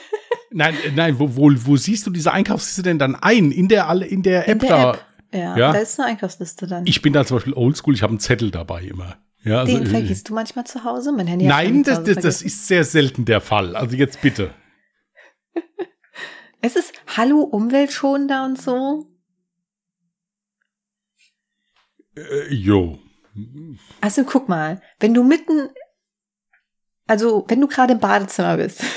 Nein, äh, nein, wo, wo, wo siehst du diese Einkaufsliste denn dann ein? In der, in der App in der da? App. Ja, ja, da ist eine Einkaufsliste dann. Ich bin da zum Beispiel oldschool, ich habe einen Zettel dabei immer. Ja, also, Den vergisst du manchmal zu Hause? Mein Handy Nein, das, das, das ist sehr selten der Fall. Also jetzt bitte. es ist Hallo umweltschonender und so. Äh, jo, Also guck mal, wenn du mitten, also wenn du gerade im Badezimmer bist.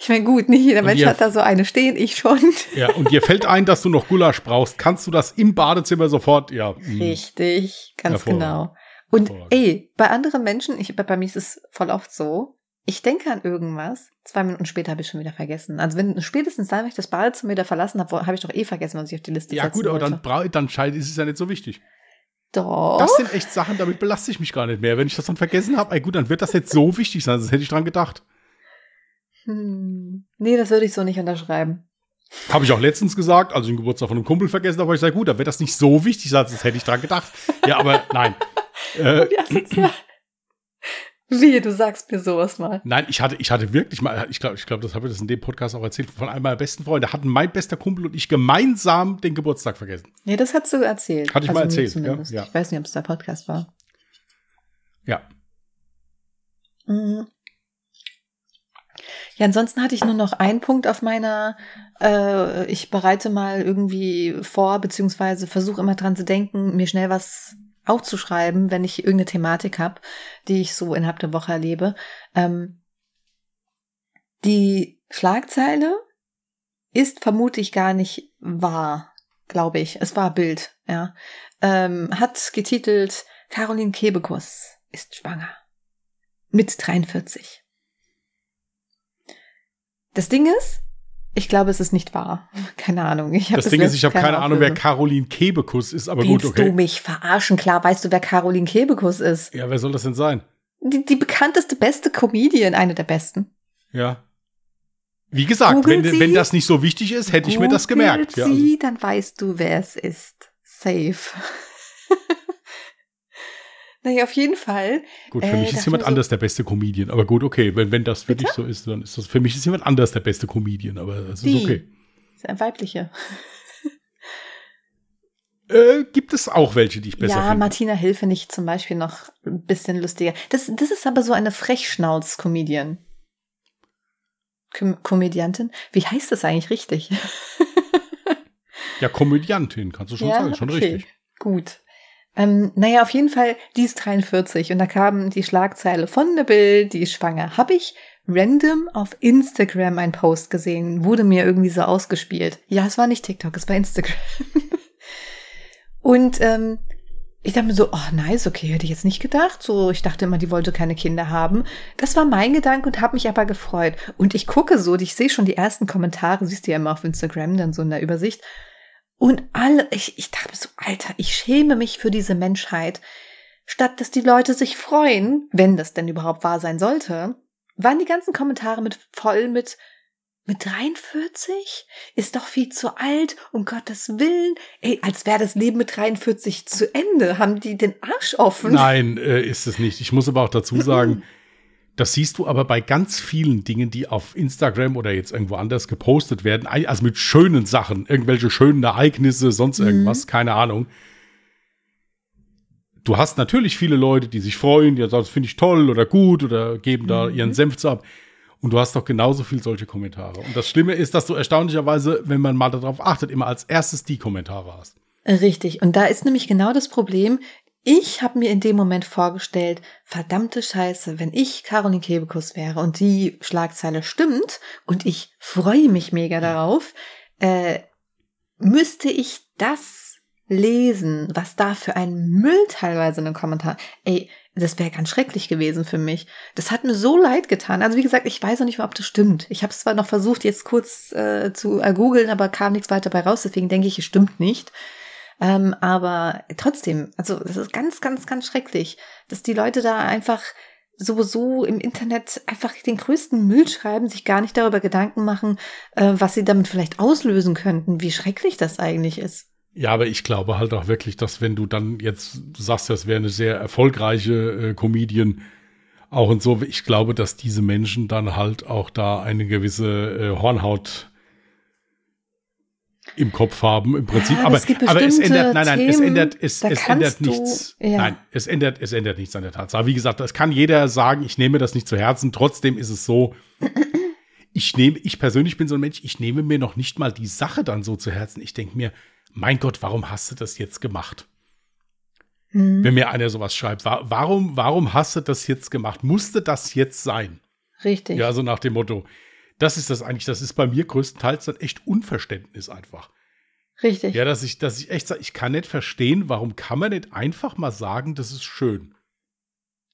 Ich meine, gut, nicht jeder Und Mensch hat da so eine stehen, ich schon. Ja, und dir fällt ein, dass du noch Gulasch brauchst. Kannst du das im Badezimmer sofort? Ja. hm. Richtig, ganz genau. Und ey, bei anderen Menschen, ich, bei, mir ist es voll oft so, ich denke an irgendwas, zwei Minuten später habe ich schon wieder vergessen. Also wenn spätestens dann, wenn ich das Badezimmer wieder verlassen habe, habe ich doch eh vergessen, was ich auf die Liste Ja, setzen gut, aber wollte. dann, dann scheint, ist es ja nicht so wichtig. Doch. Das sind echt Sachen, damit belaste ich mich gar nicht mehr. Wenn ich das dann vergessen habe, ey gut, dann wird das jetzt so wichtig sein, das hätte ich dran gedacht. hm. Nee, das würde ich so nicht unterschreiben. Habe ich auch letztens gesagt, als ich den Geburtstag von einem Kumpel vergessen habe ich gesagt, gut, dann wird das nicht so wichtig sein, das hätte ich dran gedacht. Ja, aber nein. Äh, Wie du sagst mir sowas mal. nein, ich hatte, ich hatte wirklich mal, ich glaube, ich glaube, das habe ich das in dem Podcast auch erzählt, von einem meiner besten Freunde, hatten mein bester Kumpel und ich gemeinsam den Geburtstag vergessen. Ja, das hast du erzählt. Hatte ich mal mir erzählt, ja, ja. Ich weiß nicht, ob es der Podcast war. Ja. Mhm. Ja, ansonsten hatte ich nur noch einen Punkt auf meiner, äh, ich bereite mal irgendwie vor, beziehungsweise versuche immer dran zu denken, mir schnell was aufzuschreiben, wenn ich irgendeine Thematik habe, die ich so innerhalb der Woche erlebe. Ähm, die Schlagzeile ist vermutlich gar nicht wahr, glaube ich. Es war Bild, ja. Ähm, hat getitelt, Caroline Kebekus ist schwanger. Mit 43. Das Ding ist, ich glaube, es ist nicht wahr. Keine Ahnung. Ich Das Ding ist, ich habe keine Ahnung, wer. Caroline Kebekus ist, aber gut, Willst du okay. mich verarschen? Klar, weißt du, wer Caroline Kebekus ist? Ja, wer soll das denn sein? Die, die bekannteste, beste Comedian, eine der besten. Ja. Wie gesagt, wenn, Sie? wenn das nicht so wichtig ist, hätte ich mir das gemerkt. Ja, also, sie, dann weißt du, wer es ist. Safe. naja, auf jeden Fall. gut, für äh, mich ist jemand so- anders der beste Comedian. Aber gut, okay, wenn, wenn das für Bitte? dich so ist, dann ist das für mich ist jemand anders der beste Comedian. Aber das ist Die. okay. Ist ein weibliche. Äh, gibt es auch welche, die ich besser ja, finde? Martina Hill finde ich zum Beispiel noch ein bisschen lustiger. Das, das ist aber so eine Frechschnauz-Comedian. Com Komödiantin? Wie heißt das eigentlich richtig? Ja, Komödiantin, kannst du schon sagen, schon okay. richtig. Gut. Ähm, naja, auf jeden Fall, die ist 43 und da kam die Schlagzeile von der Bild, die ist schwanger. Habe ich random auf Instagram einen Post gesehen, wurde mir irgendwie so ausgespielt. Ja, es war nicht TikTok, es war Instagram. und ähm, ich dachte mir so, oh nice, okay, hätte ich jetzt nicht gedacht. So, ich dachte immer, die wollte keine Kinder haben. Das war mein Gedanke und habe mich aber gefreut. Und ich gucke so, ich sehe schon die ersten Kommentare, siehst du ja immer auf Instagram, dann so in der Übersicht. Und alle, ich, ich dachte so, Alter, ich schäme mich für diese Menschheit. Statt dass die Leute sich freuen, wenn das denn überhaupt wahr sein sollte, waren die ganzen Kommentare mit voll mit mit 43? Ist doch viel zu alt, um Gottes Willen. Ey, als wäre das Leben mit 43 zu Ende. Haben die den Arsch offen? Nein, äh, ist es nicht. Ich muss aber auch dazu sagen, das siehst du aber bei ganz vielen Dingen, die auf Instagram oder jetzt irgendwo anders gepostet werden, also mit schönen Sachen, irgendwelche schönen Ereignisse, sonst irgendwas, keine Ahnung. Du hast natürlich viele Leute, die sich freuen, die sagen, das finde ich toll oder gut oder geben da ihren Senf zu ab. Und du hast doch genauso viel solche Kommentare. Und das Schlimme ist, dass du erstaunlicherweise, wenn man mal darauf achtet, immer als erstes die Kommentare hast. Richtig. Und da ist nämlich genau das Problem. Ich habe mir in dem Moment vorgestellt, verdammte Scheiße, wenn ich Caroline Kebekus wäre und die Schlagzeile stimmt und ich freue mich mega darauf, äh, müsste ich das lesen, was da für ein Müll teilweise in den Kommentaren. Ey, das wäre ganz schrecklich gewesen für mich. Das hat mir so leid getan. Also wie gesagt, ich weiß noch nicht mal, ob das stimmt. Ich habe es zwar noch versucht, jetzt kurz äh, zu googeln, aber kam nichts weiter bei raus. Deswegen denke ich, es stimmt nicht. Ähm, aber trotzdem, also das ist ganz, ganz, ganz schrecklich, dass die Leute da einfach sowieso im Internet einfach den größten Müll schreiben, sich gar nicht darüber Gedanken machen, äh, was sie damit vielleicht auslösen könnten, wie schrecklich das eigentlich ist. Ja, aber ich glaube halt auch wirklich, dass wenn du dann jetzt sagst, das wäre eine sehr erfolgreiche äh, Comedian, auch und so, ich glaube, dass diese Menschen dann halt auch da eine gewisse äh, Hornhaut im Kopf haben, im Prinzip. Ja, aber aber, es aber es ändert, nein, nein, es Themen, ändert, es, da es kannst ändert du- nichts. ja. Nein, es ändert, es ändert nichts an der Tatsache. Wie gesagt, das kann jeder sagen, ich nehme das nicht zu Herzen. Trotzdem ist es so, ich nehme, ich persönlich bin so ein Mensch, ich nehme mir noch nicht mal die Sache dann so zu Herzen. Ich denke mir, mein Gott, warum hast du das jetzt gemacht? Hm. Wenn mir einer sowas schreibt, warum, warum hast du das jetzt gemacht? Musste das jetzt sein? Richtig. Ja, so nach dem Motto. Das ist das eigentlich, das ist bei mir größtenteils dann echt Unverständnis einfach. Richtig. Ja, dass ich, dass ich echt sage, ich kann nicht verstehen, warum kann man nicht einfach mal sagen, das ist schön.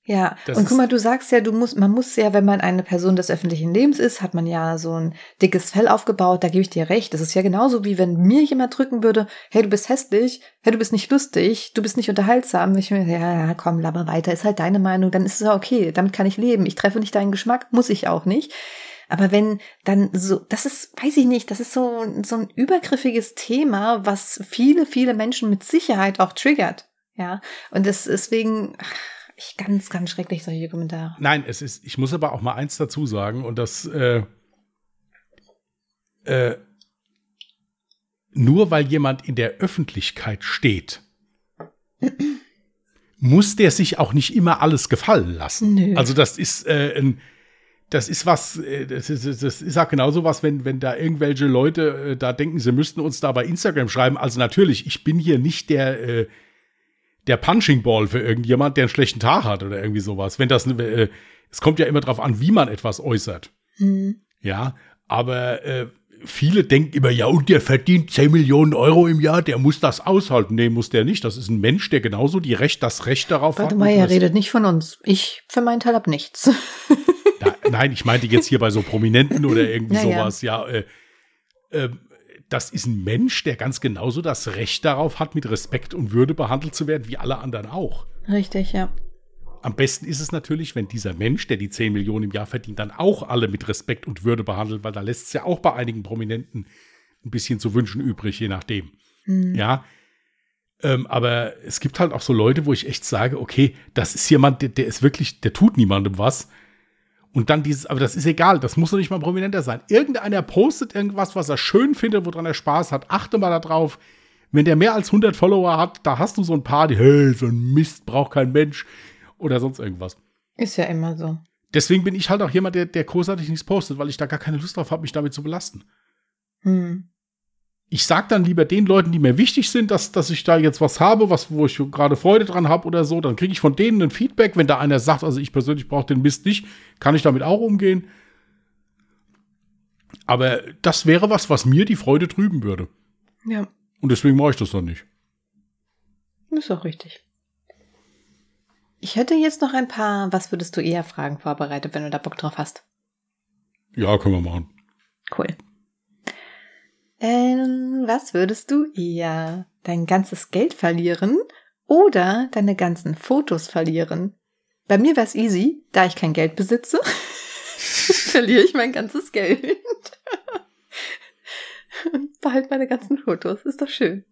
Ja, das und guck mal, du sagst ja, du musst, man muss ja, wenn man eine Person des öffentlichen Lebens ist, hat man ja so ein dickes Fell aufgebaut, da gebe ich dir recht. Das ist ja genauso wie wenn mir jemand drücken würde, hey, du bist hässlich, hey, du bist nicht lustig, du bist nicht unterhaltsam. Ich mir, ja, ja, komm, laber weiter, ist halt deine Meinung, dann ist es ja okay, damit kann ich leben. Ich treffe nicht deinen Geschmack, muss ich auch nicht. Aber wenn dann so, das ist, weiß ich nicht, das ist so, so ein übergriffiges Thema, was viele, viele Menschen mit Sicherheit auch triggert. Ja, und das, deswegen, ich ganz, ganz schrecklich solche Kommentare. Nein, es ist, ich muss aber auch mal eins dazu sagen und das, äh, äh, nur weil jemand in der Öffentlichkeit steht, muss der sich auch nicht immer alles gefallen lassen. Nö. Also das ist äh, ein, das ist was, äh, das ist, das ist auch genauso was, wenn, wenn da irgendwelche Leute äh, da denken, sie müssten uns da bei Instagram schreiben. Also natürlich, ich bin hier nicht der, äh, der Punching Ball für irgendjemand, der einen schlechten Tag hat oder irgendwie sowas. Wenn das, äh, es kommt ja immer darauf an, wie man etwas äußert. Mhm. Ja, aber äh, viele denken immer, ja, und der verdient 10 Millionen Euro im Jahr, der muss das aushalten. Nee, muss der nicht. Das ist ein Mensch, der genauso die Recht, das Recht darauf Warte hat. Warte mal, er redet nicht von uns. Ich für meinen Teil hab nichts. Ja, nein, ich meinte jetzt hier bei so Prominenten oder irgendwie ja, sowas, ja. ja äh, äh, das ist ein Mensch, der ganz genauso das Recht darauf hat, mit Respekt und Würde behandelt zu werden, wie alle anderen auch. Richtig, ja. Am besten ist es natürlich, wenn dieser Mensch, der die 10 Millionen im Jahr verdient, dann auch alle mit Respekt und Würde behandelt, weil da lässt es ja auch bei einigen Prominenten ein bisschen zu wünschen übrig, je nachdem. Mhm. Ja. Ähm, aber es gibt halt auch so Leute, wo ich echt sage, okay, das ist jemand, der, der ist wirklich, der tut niemandem was. Und dann dieses, aber das ist egal, das muss doch nicht mal prominenter sein. Irgendeiner postet irgendwas, was er schön findet, woran er Spaß hat. Achte mal darauf. Wenn der mehr als 100 Follower hat, da hast du so ein paar, die, hey, so ein Mist braucht kein Mensch oder sonst irgendwas. Ist ja immer so. Deswegen bin ich halt auch jemand, der, der großartig nichts postet, weil ich da gar keine Lust drauf habe, mich damit zu belasten. Hm ich sage dann lieber den Leuten, die mir wichtig sind, dass, dass ich da jetzt was habe, was, wo ich gerade Freude dran habe oder so, dann kriege ich von denen ein Feedback. Wenn da einer sagt, also ich persönlich brauche den Mist nicht, kann ich damit auch umgehen. Aber das wäre was, was mir die Freude trüben würde. Ja. Und deswegen mache ich das dann nicht. ist auch richtig. Ich hätte jetzt noch ein paar, was würdest du eher Fragen vorbereitet, wenn du da Bock drauf hast. Ja, können wir machen. Cool. Ähm, was würdest du eher? Dein ganzes Geld verlieren oder deine ganzen Fotos verlieren? Bei mir wäre es easy, da ich kein Geld besitze, verliere ich mein ganzes Geld. Und behalte meine ganzen Fotos. Ist doch schön.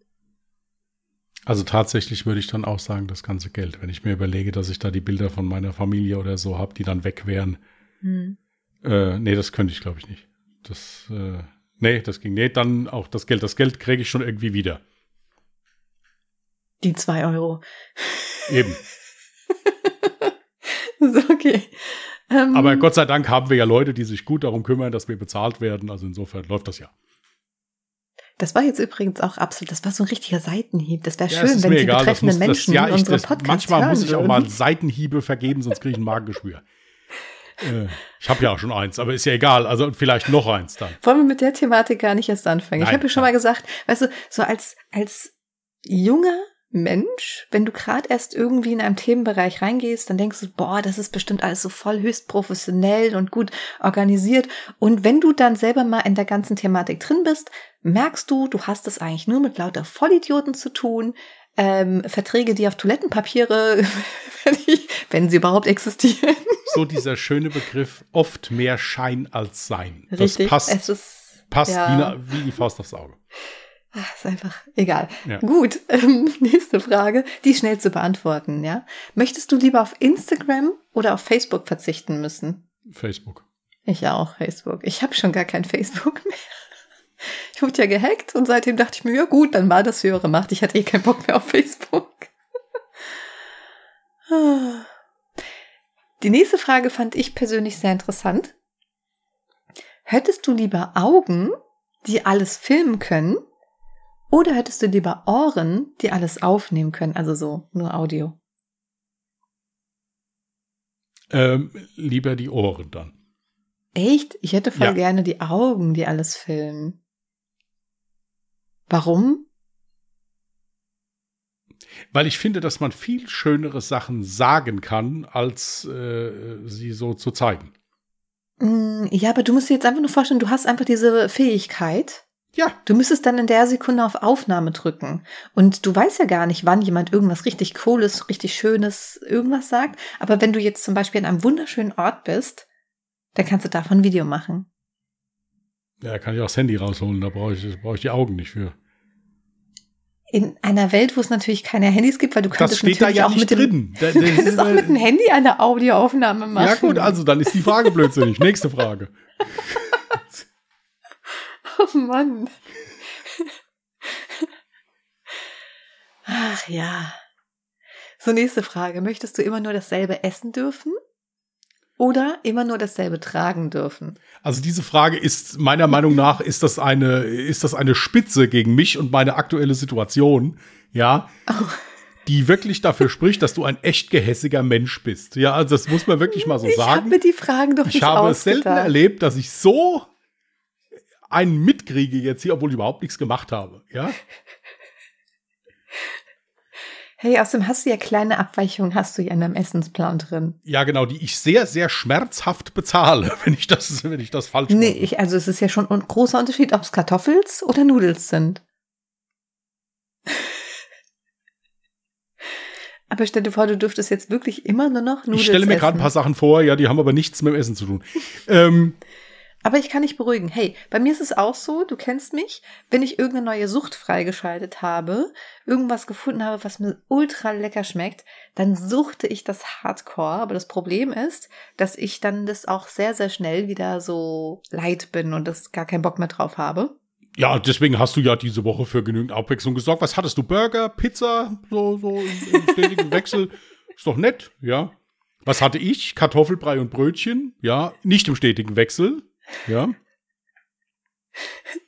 Also tatsächlich würde ich dann auch sagen, das ganze Geld. Wenn ich mir überlege, dass ich da die Bilder von meiner Familie oder so habe, die dann weg wären. Hm. Äh, nee, das könnte ich, glaube ich, nicht. Das, äh, Nee, das ging nicht. Dann auch das Geld. Das Geld kriege ich schon irgendwie wieder. Die zwei Euro. Eben. so, okay. Ähm, Aber Gott sei Dank haben wir ja Leute, die sich gut darum kümmern, dass wir bezahlt werden. Also insofern läuft das ja. Das war jetzt übrigens auch absolut, das war so ein richtiger Seitenhieb. Das wäre ja, schön, wenn die egal, betreffenden muss, Menschen das, ja, unsere Podcasts Manchmal muss ich auch mal Seitenhiebe vergeben, sonst kriege ich ein Magengeschwür. Äh, ich habe ja auch schon eins, aber ist ja egal. Also vielleicht noch eins dann. Wollen wir mit der Thematik gar nicht erst anfangen? Nein, ich habe ja schon mal gesagt, weißt du, so als, als junger Mensch, wenn du gerade erst irgendwie in einem Themenbereich reingehst, dann denkst du, boah, das ist bestimmt alles so voll höchst professionell und gut organisiert. Und wenn du dann selber mal in der ganzen Thematik drin bist, merkst du, du hast es eigentlich nur mit lauter Vollidioten zu tun, ähm, Verträge, die auf Toilettenpapiere, wenn sie überhaupt existieren. So dieser schöne Begriff, oft mehr Schein als Sein. Richtig, das passt, es ist, passt ja. wie, wie die Faust aufs Auge. Ach, ist einfach egal. Ja. Gut, ähm, nächste Frage, die schnell zu beantworten, ja. Möchtest du lieber auf Instagram oder auf Facebook verzichten müssen? Facebook. Ich auch, Facebook. Ich habe schon gar kein Facebook mehr. Ich wurde ja gehackt und seitdem dachte ich mir, ja gut, dann war das höhere Macht. Ich hatte eh keinen Bock mehr auf Facebook. Die nächste Frage fand ich persönlich sehr interessant. Hättest du lieber Augen, die alles filmen können, Oder hättest du lieber Ohren, die alles aufnehmen können, also so nur Audio? Ähm, lieber die Ohren dann. Echt? Ich hätte voll Ja. gerne die Augen, die alles filmen. Warum? Weil ich finde, dass man viel schönere Sachen sagen kann, als äh, sie so zu zeigen. Mm, Ja, aber du musst dir jetzt einfach nur vorstellen, du hast einfach diese Fähigkeit. Ja, Du müsstest dann in der Sekunde auf Aufnahme drücken. Und du weißt ja gar nicht, wann jemand irgendwas richtig Cooles, richtig Schönes, irgendwas sagt. Aber wenn du jetzt zum Beispiel an einem wunderschönen Ort bist, dann kannst du davon ein Video machen. Ja, kann ich auch das Handy rausholen, da brauche ich, brauche ich die Augen nicht für. In einer Welt, wo es natürlich keine Handys gibt, weil du Das könntest steht da natürlich ja auch nicht mit dem, drin. Da- Du das könntest auch mit dem Handy eine Audioaufnahme machen. Ja gut, also dann ist die Frage blödsinnig. Nächste Frage. Oh Mann. Ach ja. So, nächste Frage. Möchtest du immer nur dasselbe essen dürfen? Oder immer nur dasselbe tragen dürfen? Also diese Frage ist meiner Meinung nach ist das eine ist das eine Spitze gegen mich und meine aktuelle Situation, ja, die wirklich dafür spricht, dass du ein echt gehässiger Mensch bist. Ja, also das muss man wirklich mal so ich habe sagen. mir die Fragen doch Ich nicht habe es selten erlebt, dass ich so einen mitkriege jetzt hier, obwohl ich überhaupt nichts gemacht habe. Ja, Hey, außerdem hast du ja kleine Abweichungen, hast du ja in deinem Essensplan drin. ja genau, die ich sehr sehr schmerzhaft bezahle, wenn ich das wenn ich das falsch Nee, mache. ich, also es ist ja schon ein großer Unterschied, ob es Kartoffels oder Nudels sind. Aber stell dir vor, du dürftest jetzt wirklich immer nur noch Nudels ich stelle mir gerade ein paar Sachen vor, ja, die haben aber nichts mit dem Essen zu tun. Ähm, Aber ich kann dich beruhigen. Hey, bei mir ist es auch so, du kennst mich, wenn ich irgendeine neue Sucht freigeschaltet habe, irgendwas gefunden habe, was mir ultra lecker schmeckt, dann suchte ich das Hardcore. Aber das Problem ist, dass ich dann das auch sehr, sehr schnell wieder so leid bin und das gar keinen Bock mehr drauf habe. Ja, deswegen hast du ja diese Woche für genügend Abwechslung gesorgt. Was hattest du? Burger, Pizza, so, so im, stetigen Wechsel? Ist doch nett, ja. Was hatte ich? Kartoffelbrei und Brötchen, ja. Nicht im stetigen Wechsel, ja.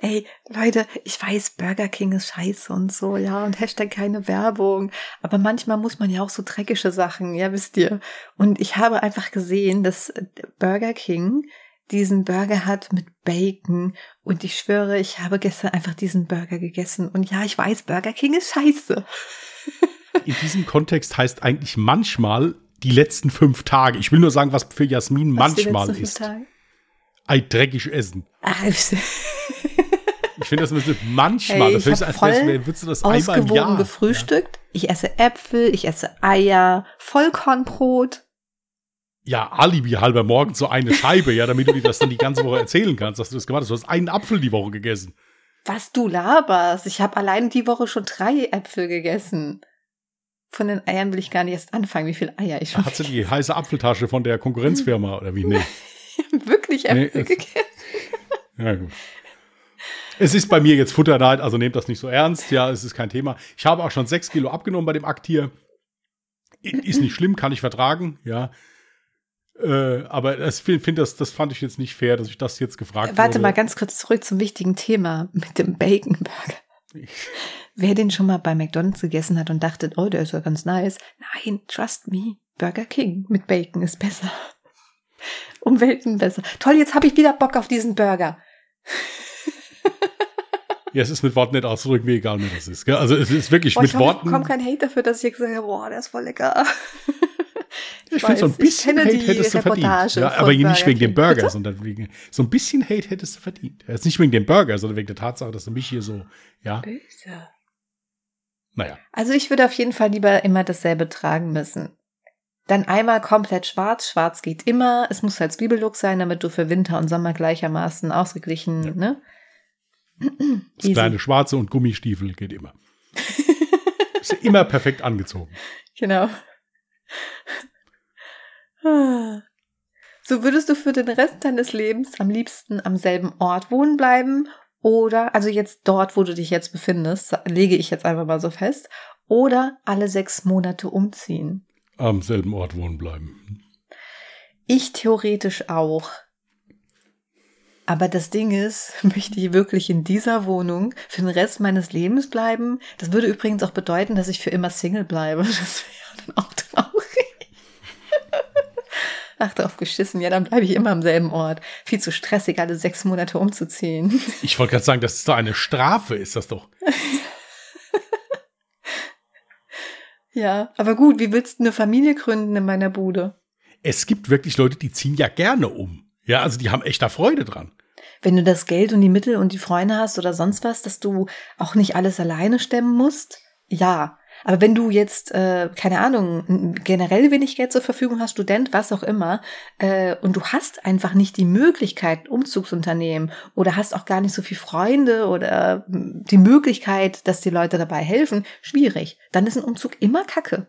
Ey, Leute, ich weiß, Burger King ist scheiße und so, ja, und Hashtag keine Werbung. Aber manchmal muss man ja auch so dreckige Sachen, ja, wisst ihr. Und ich habe einfach gesehen, dass äh, Burger King diesen Burger hat mit Bacon. Und ich schwöre, ich habe gestern einfach diesen Burger gegessen. Und ja, ich weiß, Burger King ist scheiße. In diesem Kontext heißt eigentlich manchmal die letzten fünf Tage. Ich will nur sagen, was für Jasmin Was die manchmal ist. Tage? Ein dreckig essen. Ah, Ich finde, das müsste manchmal. Hey, das hab als würdest du das einmal im Jahr. gefrühstückt. Ich esse Äpfel, ich esse Eier, Vollkornbrot. Ja, Alibi halber morgen so eine Scheibe, ja, damit du dir das dann die ganze Woche erzählen kannst, dass du das gemacht hast. Du hast einen Apfel die Woche gegessen. Was du laberst. Ich habe allein die Woche schon drei Äpfel gegessen. Von den Eiern will ich gar nicht erst anfangen, wie viele Eier ich schon Hat sie die heiße Apfeltasche von der Konkurrenzfirma oder wie? Nee. wirklich Nee, Äpfel es- gegessen. Ja, gut. Es ist bei mir jetzt Futterneid, also nehmt das nicht so ernst. Ja, es ist kein Thema. Ich habe auch schon sechs Kilo abgenommen bei dem Akt hier. Ist nicht schlimm, kann ich vertragen, ja. Äh, aber das, find, das, das fand ich jetzt nicht fair, dass ich das jetzt gefragt Warte wurde. mal ganz kurz zurück zum wichtigen Thema mit dem Bacon Burger. Wer den schon mal bei McDonald's gegessen hat und dachte, oh, der ist ja ganz nice. Nein, trust me. Burger King mit Bacon ist besser. Um Welten besser. Toll, jetzt habe ich wieder Bock auf diesen Burger. Ja, es ist mit Worten nicht auszudrücken, wie egal mir das ist. Gell? Also es ist wirklich Boah, mit ich hoffe, ich Worten. bekomme keinen Hate dafür, dass ich gesagt habe, boah, der ist voll lecker. Ich finde, so ein ich bisschen Hate hättest du verdient. Reportage Ja, von aber nicht Burger wegen dem. Burger, Bitte? sondern wegen, so ein bisschen Hate hättest du verdient. Jetzt nicht wegen dem Burger, sondern wegen der Tatsache, dass du mich hier so, ja, Böse. naja. Also ich würde auf jeden Fall lieber immer dasselbe tragen müssen. Dann einmal komplett schwarz. Schwarz geht immer. Es muss halt Zwiebellook sein, damit du für Winter und Sommer gleichermaßen ausgeglichen, Ja. ne? Das Easy. kleine Schwarze und Gummistiefel geht immer. Ist immer perfekt angezogen. Genau. So würdest du für den Rest deines Lebens am liebsten am selben Ort wohnen bleiben oder, also jetzt dort, wo du dich jetzt befindest, lege ich jetzt einfach mal so fest, oder alle sechs Monate umziehen. Am selben Ort wohnen bleiben. Ich theoretisch auch. Aber das Ding ist, möchte ich wirklich in dieser Wohnung für den Rest meines Lebens bleiben? Das würde übrigens auch bedeuten, dass ich für immer Single bleibe. Das wäre dann auch traurig. Ach, drauf geschissen. Ja, dann bleibe ich immer am selben Ort. Viel zu stressig, alle sechs Monate umzuziehen. Ich wollte gerade sagen, das ist doch eine Strafe, ist das doch. ja, aber gut, wie willst du eine Familie gründen in meiner Bude? Es gibt wirklich Leute, die ziehen ja gerne um. Ja, also die haben echt da Freude dran. Wenn du das Geld und die Mittel und die Freunde hast oder sonst was, dass du auch nicht alles alleine stemmen musst, ja. Aber wenn du jetzt, äh, keine Ahnung, generell wenig Geld zur Verfügung hast, Student, was auch immer, äh, und du hast einfach nicht die Möglichkeit, Umzugsunternehmen oder hast auch gar nicht so viel Freunde oder die Möglichkeit, dass die Leute dabei helfen, schwierig. Dann ist ein Umzug immer Kacke.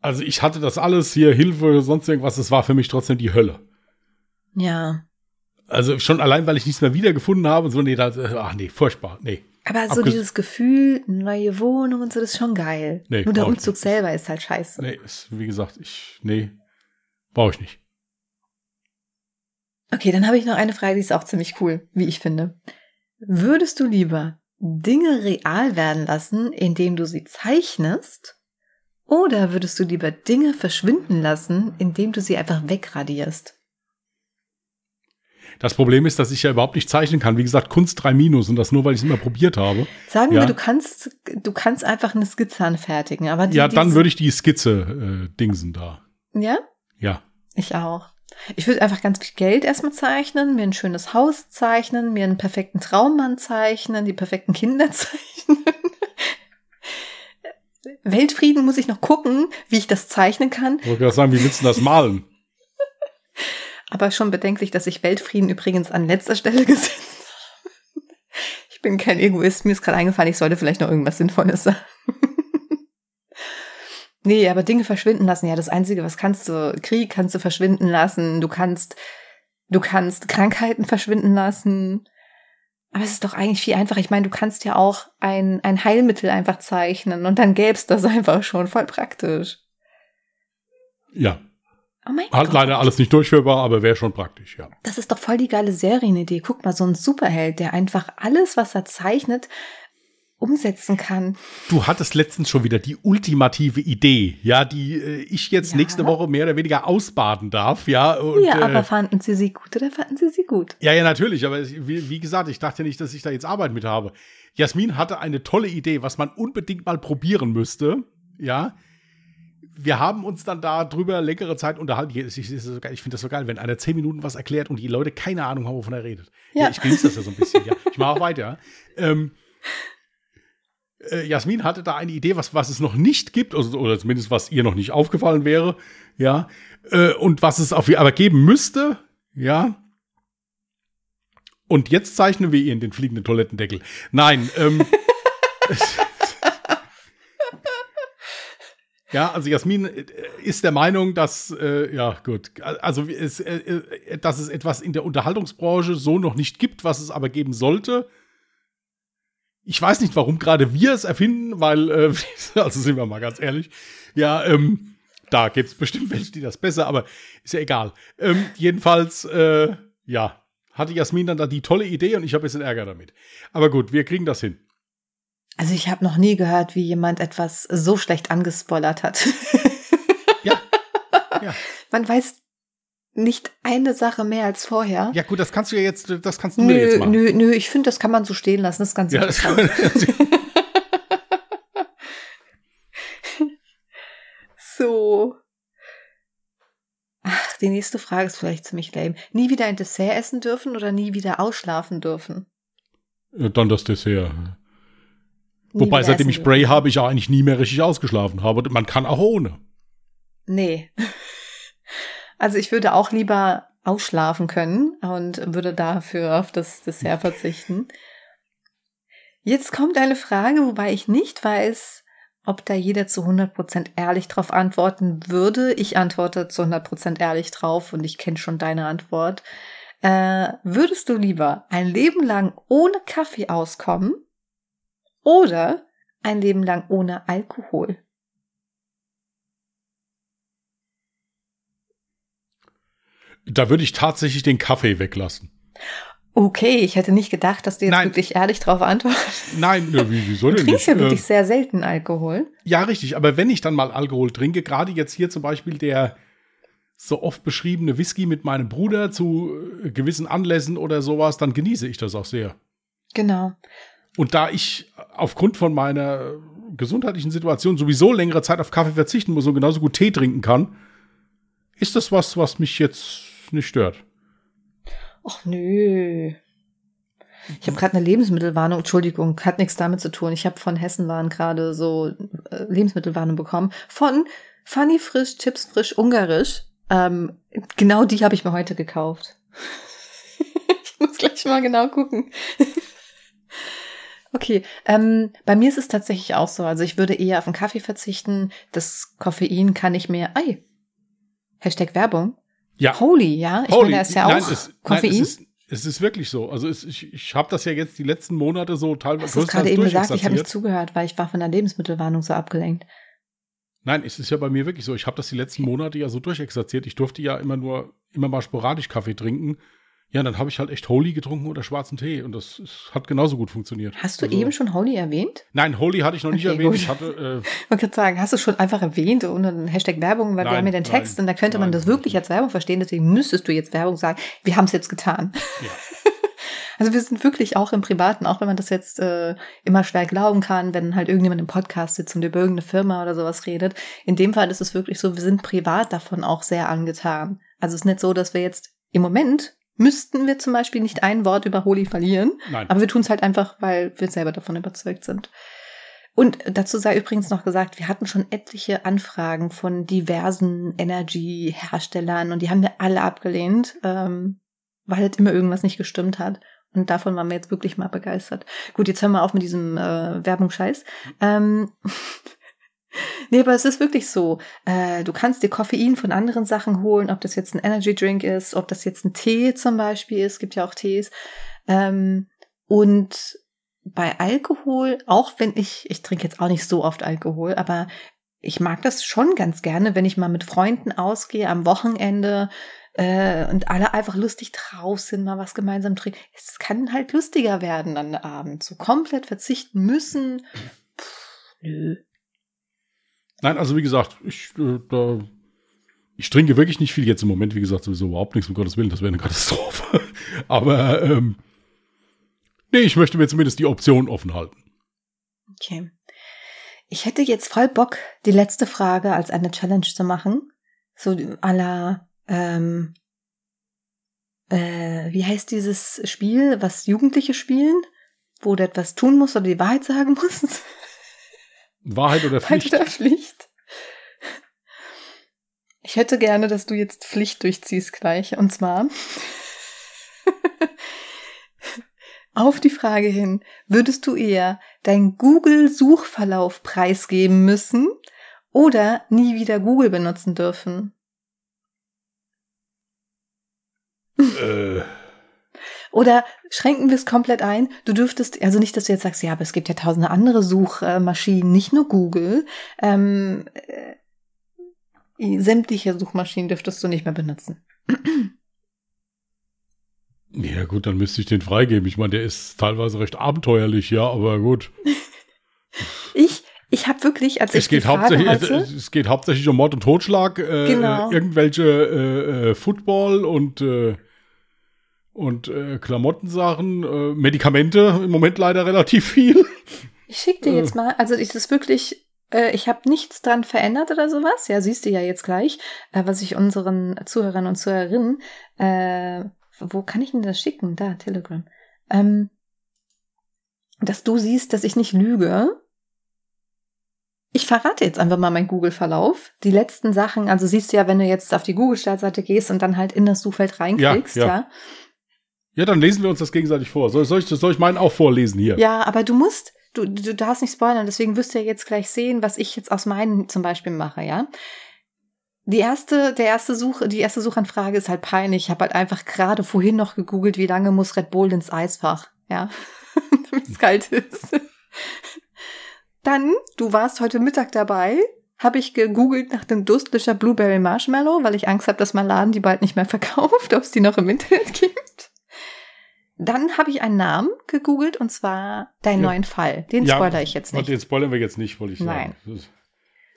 Also ich hatte das alles hier, Hilfe, sonst irgendwas, es war für mich trotzdem die Hölle. Ja. Also schon allein, weil ich nichts mehr wiedergefunden habe, so, nee, das, ach nee, furchtbar, nee. Aber so dieses Gefühl, neue Wohnung und so, das ist schon geil. Nee, Nur der Umzug selber ist halt scheiße. Nee, ist, wie gesagt, ich, nee, brauche ich nicht. Okay, dann habe ich noch eine Frage, die ist auch ziemlich cool, wie ich finde. Würdest du lieber Dinge real werden lassen, indem du sie zeichnest? Oder würdest du lieber Dinge verschwinden lassen, indem du sie einfach wegradierst? Das Problem ist, dass ich ja überhaupt nicht zeichnen kann. Wie gesagt, Kunst 3 minus und das nur, weil ich es immer probiert habe. Sagen ja. wir, du kannst, du kannst einfach eine Skizze anfertigen. Aber die, ja, dann würde ich die Skizze äh, dingsen da. Ja? Ja. Ich auch. Ich würde einfach ganz viel Geld erstmal zeichnen, mir ein schönes Haus zeichnen, mir einen perfekten Traummann zeichnen, die perfekten Kinder zeichnen. Weltfrieden muss ich noch gucken, wie ich das zeichnen kann. Ich wollte gerade sagen, wie willst du das malen? Aber schon bedenklich, dass ich Weltfrieden übrigens an letzter Stelle gesetzt habe. Ich bin kein Egoist. Mir ist gerade eingefallen, ich sollte vielleicht noch irgendwas Sinnvolles sagen. nee, aber Dinge verschwinden lassen. Ja, das Einzige, was kannst du, Krieg kannst du verschwinden lassen. Du kannst, du kannst Krankheiten verschwinden lassen. Aber es ist doch eigentlich viel einfacher. Ich meine, du kannst ja auch ein, ein Heilmittel einfach zeichnen und dann gäb's das einfach schon voll praktisch. Ja, Oh mein Hat Gott. leider alles nicht durchführbar, aber wäre schon praktisch, ja. Das ist doch voll die geile Serienidee. Guck mal, so ein Superheld, der einfach alles, was er zeichnet, umsetzen kann. Du hattest letztens schon wieder die ultimative Idee, ja, die äh, ich jetzt ja. nächste Woche mehr oder weniger ausbaden darf, ja. Und, ja, aber äh, fanden Sie sie gut oder fanden Sie sie gut? Ja, ja, natürlich, aber wie, wie gesagt, ich dachte nicht, dass ich da jetzt Arbeit mit habe. Jasmin hatte eine tolle Idee, was man unbedingt mal probieren müsste, ja wir haben uns dann da drüber längere Zeit unterhalten. Ich, ich, ich finde das so geil, wenn einer zehn Minuten was erklärt und die Leute keine Ahnung haben, wovon er redet. Ja, ja ich genieße das ja so ein bisschen. ja. Ich mache auch weiter. Ähm, äh, Jasmin hatte da eine Idee, was, was es noch nicht gibt, also, oder zumindest was ihr noch nicht aufgefallen wäre, ja, äh, und was es auf aber geben müsste, ja. Und jetzt zeichnen wir ihr in den fliegenden Toilettendeckel. Nein, ähm, Ja, also Jasmin äh, ist der Meinung, dass, äh, ja gut, also es, äh, äh, dass es etwas in der Unterhaltungsbranche so noch nicht gibt, was es aber geben sollte. Ich weiß nicht, warum gerade wir es erfinden, weil, äh, also sind wir mal ganz ehrlich, ja, ähm, da gibt es bestimmt welche, die das besser, aber ist ja egal. Ähm, jedenfalls, äh, ja, hatte Jasmin dann da die tolle Idee und ich habe ein bisschen Ärger damit. Aber gut, wir kriegen das hin. Also ich habe noch nie gehört, wie jemand etwas so schlecht angespoilert hat. ja. ja. Man weiß nicht eine Sache mehr als vorher. Ja gut, das kannst du ja jetzt, das kannst du nö, jetzt machen. Nö, nö, ich finde, das kann man so stehen lassen. Das ist ganz ja, interessant. so. Ach, die nächste Frage ist vielleicht ziemlich lame. Nie wieder ein Dessert essen dürfen oder nie wieder ausschlafen dürfen? Dann das Dessert. Wobei, seitdem ich Bray habe, ich auch eigentlich nie mehr richtig ausgeschlafen habe. Man kann auch ohne. Nee. Also ich würde auch lieber ausschlafen können und würde dafür auf das Dessert verzichten. Jetzt kommt eine Frage, wobei ich nicht weiß, ob da jeder zu 100% ehrlich drauf antworten würde. Ich antworte zu 100% ehrlich drauf und ich kenne schon deine Antwort. Äh, würdest du lieber ein Leben lang ohne Kaffee auskommen oder ein Leben lang ohne Alkohol. Da würde ich tatsächlich den Kaffee weglassen. Okay, ich hätte nicht gedacht, dass du jetzt Nein. wirklich ehrlich drauf antwortest. Nein, ne, wie, wieso Du denn trinkst nicht? ja wirklich Äh, sehr selten Alkohol. ja, richtig, aber wenn ich dann mal Alkohol trinke, gerade jetzt hier zum Beispiel der so oft beschriebene Whisky mit meinem Bruder zu äh, gewissen Anlässen oder sowas, dann genieße ich das auch sehr. Genau. Und da ich aufgrund von meiner gesundheitlichen Situation sowieso längere Zeit auf Kaffee verzichten muss und genauso gut Tee trinken kann, ist das was, was mich jetzt nicht stört. Ach nö. Ich habe gerade eine Lebensmittelwarnung, Entschuldigung, hat nichts damit zu tun. Ich habe von Hessenwaren gerade so äh, Lebensmittelwarnung bekommen. Von Funny Frisch, Chips Frisch, Ungarisch. Ähm, genau die habe ich mir heute gekauft. ich muss gleich mal genau gucken. Okay, ähm, bei mir ist es tatsächlich auch so. Also ich würde eher auf den Kaffee verzichten. Das Koffein kann ich mir. Ei. Hashtag Werbung. Ja, Holy, ja. Ich meine, da ist ja auch nein, es, Koffein. Nein, es, ist, es ist wirklich so. Also es, ich, ich habe das ja jetzt die letzten Monate so teilweise Hast du es gerade eben gesagt? Ich habe nicht zugehört, weil ich war von der Lebensmittelwarnung so abgelenkt. Nein, es ist ja bei mir wirklich so. Ich habe das die letzten Monate ja so durchexerziert. Ich durfte ja immer nur, immer mal sporadisch Kaffee trinken. Ja, dann habe ich halt echt Holy getrunken oder schwarzen Tee. Und das ist, hat genauso gut funktioniert. Hast du Also- eben schon Holy erwähnt? Nein, Holy hatte ich noch nicht Okay, erwähnt. gut. Ich hatte, äh, wollte gerade sagen, hast du schon einfach erwähnt ohne einen Hashtag Werbung, weil wir Nein, haben ja den Text nein, und da könnte man nein, das wirklich als Werbung verstehen, deswegen müsstest du jetzt Werbung sagen. Wir haben es jetzt getan. ja. Also wir sind wirklich auch im Privaten, auch wenn man das jetzt äh, immer schwer glauben kann, wenn halt irgendjemand im Podcast sitzt und über irgendeine Firma oder sowas redet. In dem Fall ist es wirklich so, wir sind privat davon auch sehr angetan. Also es ist nicht so, dass wir jetzt im Moment müssten wir zum Beispiel nicht ein Wort über Holy verlieren, Nein. aber wir tun es halt einfach, weil wir selber davon überzeugt sind. Und dazu sei übrigens noch gesagt, wir hatten schon etliche Anfragen von diversen Energy-Herstellern und die haben wir alle abgelehnt, ähm, weil halt immer irgendwas nicht gestimmt hat. Und davon waren wir jetzt wirklich mal begeistert. Gut, jetzt hören wir auf mit diesem äh, Werbungsscheiß. Ähm, nee, aber es ist wirklich so. Äh, du kannst dir Koffein von anderen Sachen holen, ob das jetzt ein Energy Drink ist, ob das jetzt ein Tee zum Beispiel ist, gibt ja auch Tees. Ähm, und bei Alkohol, auch wenn ich, ich trinke jetzt auch nicht so oft Alkohol, aber ich mag das schon ganz gerne, wenn ich mal mit Freunden ausgehe am Wochenende äh, und alle einfach lustig drauf sind, mal was gemeinsam trinken. Es kann halt lustiger werden dann Abend. So komplett verzichten müssen. Pff, nö. Nein, also wie gesagt, ich, äh, da, ich trinke wirklich nicht viel jetzt im Moment. Wie gesagt, sowieso überhaupt nichts, um Gottes Willen, das wäre eine Katastrophe. Aber ähm, nee, ich möchte mir zumindest die Option offen halten. Okay. Ich hätte jetzt voll Bock, die letzte Frage als eine Challenge zu machen. So à la, ähm, äh, wie heißt dieses Spiel, was Jugendliche spielen? Wo du etwas tun musst oder die Wahrheit sagen musst? Wahrheit oder Wahrheit Pflicht? oder Pflicht? Ich hätte gerne, dass du jetzt Pflicht durchziehst gleich. Und zwar auf die Frage hin, würdest du eher dein Google-Suchverlauf preisgeben müssen oder nie wieder Google benutzen dürfen? äh, Oder schränken wir es komplett ein? Du dürftest, also nicht, dass du jetzt sagst, ja, aber es gibt ja tausende andere Suchmaschinen, nicht nur Google. Ähm, äh, sämtliche Suchmaschinen dürftest du nicht mehr benutzen. ja gut, dann müsste ich den freigeben. Ich meine, der ist teilweise recht abenteuerlich, ja, aber gut. Ich, ich habe wirklich, als Es ich die geht, Frage hauptsächlich, hatte, es, es geht hauptsächlich um Mord und Totschlag, äh, Genau. irgendwelche äh, äh, Football und äh, und äh, Klamottensachen, äh, Medikamente im Moment leider relativ viel. ich schick dir Äh. jetzt mal, also es ist wirklich, äh, ich habe nichts dran verändert oder sowas. Ja, siehst du ja jetzt gleich, äh, was ich unseren Zuhörern und Zuhörerinnen, äh, wo kann ich denn das schicken? Da, Telegram. Ähm, dass du siehst, dass ich nicht lüge. Ich verrate jetzt einfach mal meinen Google-Verlauf. Die letzten Sachen, also siehst du ja, wenn du jetzt auf die Google-Startseite gehst und dann halt in das Suchfeld reinklickst, Ja, ja. ja. Ja, dann lesen wir uns das gegenseitig vor. Soll, soll, ich, soll ich meinen auch vorlesen hier? Ja, aber du musst, du, du darfst nicht spoilern, deswegen wirst du ja jetzt gleich sehen, was ich jetzt aus meinen zum Beispiel mache, ja. Die erste, der erste Such, die erste Suchanfrage ist halt peinlich. Ich habe halt einfach gerade vorhin noch gegoogelt, wie lange muss Red Bull ins Eisfach, ja, damit es kalt ist. Dann, du warst heute Mittag dabei, habe ich gegoogelt nach dem Durstlöscher Blueberry Marshmallow, weil ich Angst habe, dass mein Laden die bald nicht mehr verkauft, ob es die noch im Internet gibt. Dann habe ich einen Namen gegoogelt und zwar deinen Ja. neuen Fall. Den Ja, spoilere ich jetzt nicht. Den spoilern wir jetzt nicht, wollte ich sagen. Nein.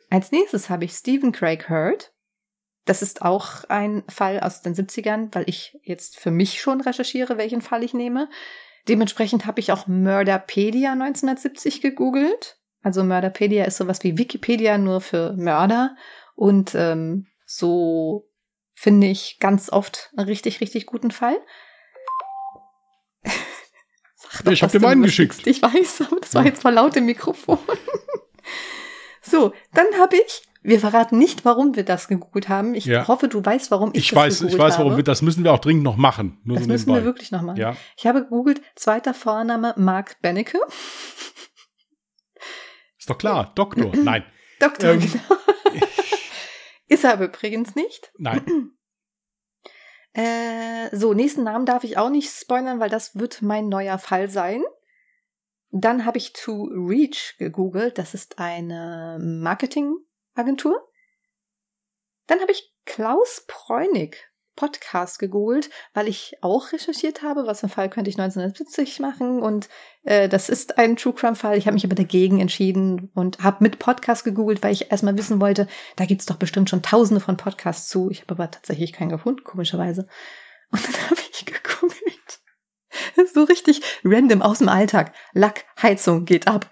Als nächstes habe ich Stephen Craig Hurd. Das ist auch ein Fall aus den 70ern, weil ich jetzt für mich schon recherchiere, welchen Fall ich nehme. Dementsprechend habe ich auch Murderpedia 1970 gegoogelt. Also Murderpedia ist sowas wie Wikipedia nur für Mörder. Und ähm, so finde ich ganz oft einen richtig, richtig guten Fall. Sag Ja, ich hab dass dir meinen geschickt. liest. Ich weiß, aber das war jetzt mal laut im Mikrofon. so, dann habe ich, wir verraten nicht, warum wir das gegoogelt haben. Ich Ja. hoffe, du weißt, warum ich, Ich das weiß, ich gegoogelt weiß, habe. warum wir, das müssen wir auch dringend noch machen. Nur Das so müssen wir wirklich noch machen. Ja. Ich habe gegoogelt, zweiter Vorname Mark Bennecke. Ist doch klar. Doktor. Nein. Doktor, Ähm. genau. Ist er aber übrigens nicht. Nein. Äh, so, nächsten Namen darf ich auch nicht spoilern, weil das wird mein neuer Fall sein. Dann habe ich To Reach gegoogelt. Das ist eine Marketingagentur. Dann habe ich Klaus Preunig Podcast gegoogelt, weil ich auch recherchiert habe, was für einen Fall könnte ich 1970 machen. Und äh, das ist ein True Crime Fall. Ich habe mich aber dagegen entschieden und habe mit Podcast gegoogelt, weil ich erstmal wissen wollte, da gibt's doch bestimmt schon tausende von Podcasts zu. Ich habe aber tatsächlich keinen gefunden, komischerweise. Und dann habe ich gegoogelt. So richtig random aus dem Alltag. Lackheizung geht ab.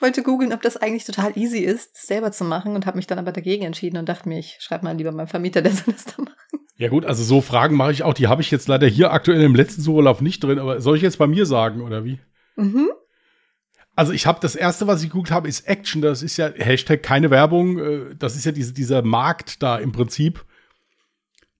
Ich wollte googeln, ob das eigentlich total easy ist, das selber zu machen und habe mich dann aber dagegen entschieden und dachte mir, ich schreibe mal lieber meinem Vermieter, der soll das da machen. Ja gut, also so Fragen mache ich auch. Die habe ich jetzt leider hier aktuell im letzten Suchlauf nicht drin. Aber soll ich jetzt bei mir sagen oder wie? Mhm. Also ich habe das erste, was ich geguckt habe, ist Action. Das ist ja Hashtag keine Werbung. Äh, Das ist ja diese, dieser Markt da im Prinzip.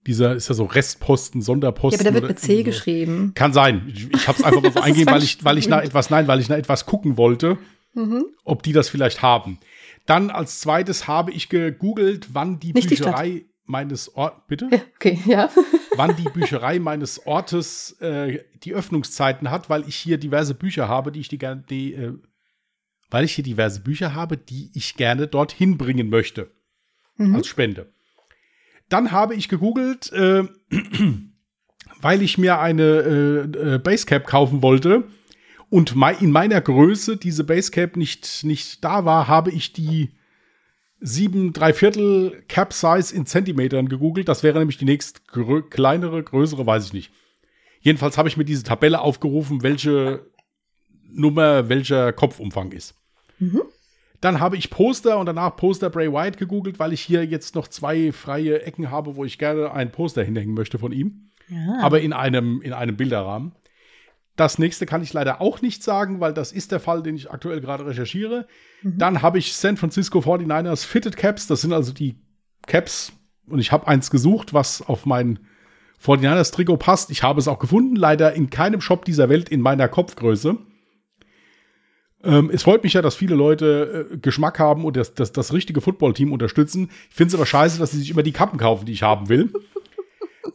Dieser ist ja so Restposten, Ja, Sonderposten. aber der wird mit C so. geschrieben. Kann sein. Ich, ich habe es einfach mal so eingegeben, weil ich, weil ich nach etwas, nein, weil ich nach etwas gucken wollte, Mhm. ob die das vielleicht haben. Dann als zweites habe ich gegoogelt, wann die Nicht die Bücherei meines Ortes, bitte? Ja, okay, ja. wann die Bücherei meines Ortes äh, die Öffnungszeiten hat, weil ich hier diverse Bücher habe, die ich die gerne, die, äh, weil ich hier diverse Bücher habe, die ich gerne dorthin bringen möchte Mhm. als Spende. Dann habe ich gegoogelt, äh, weil ich mir eine äh, äh, Basecap kaufen wollte und in meiner Größe diese Basecap nicht, nicht da war, habe ich die 7 3 Viertel Cap Size in Zentimetern gegoogelt. Das wäre nämlich die nächst grö kleinere, größere, weiß ich nicht. Jedenfalls habe ich mir diese Tabelle aufgerufen, welche Nummer welcher Kopfumfang ist. Mhm. Dann habe ich Poster und danach Poster Bray White gegoogelt, weil ich hier jetzt noch zwei freie Ecken habe, wo ich gerne ein Poster hinhängen möchte von ihm. ja. Aber in einem, in einem Bilderrahmen. Das nächste kann ich leider auch nicht sagen, weil das ist der Fall, den ich aktuell gerade recherchiere. Dann habe ich San Francisco 49ers Fitted Caps. Das sind also die Caps. Und ich habe eins gesucht, was auf mein 49ers Trikot passt. Ich habe es auch gefunden. Leider in keinem Shop dieser Welt in meiner Kopfgröße. Ähm, es freut mich ja, dass viele Leute äh, Geschmack haben und das, das, das richtige Footballteam unterstützen. Ich finde es aber scheiße, dass sie sich immer die Kappen kaufen, die ich haben will.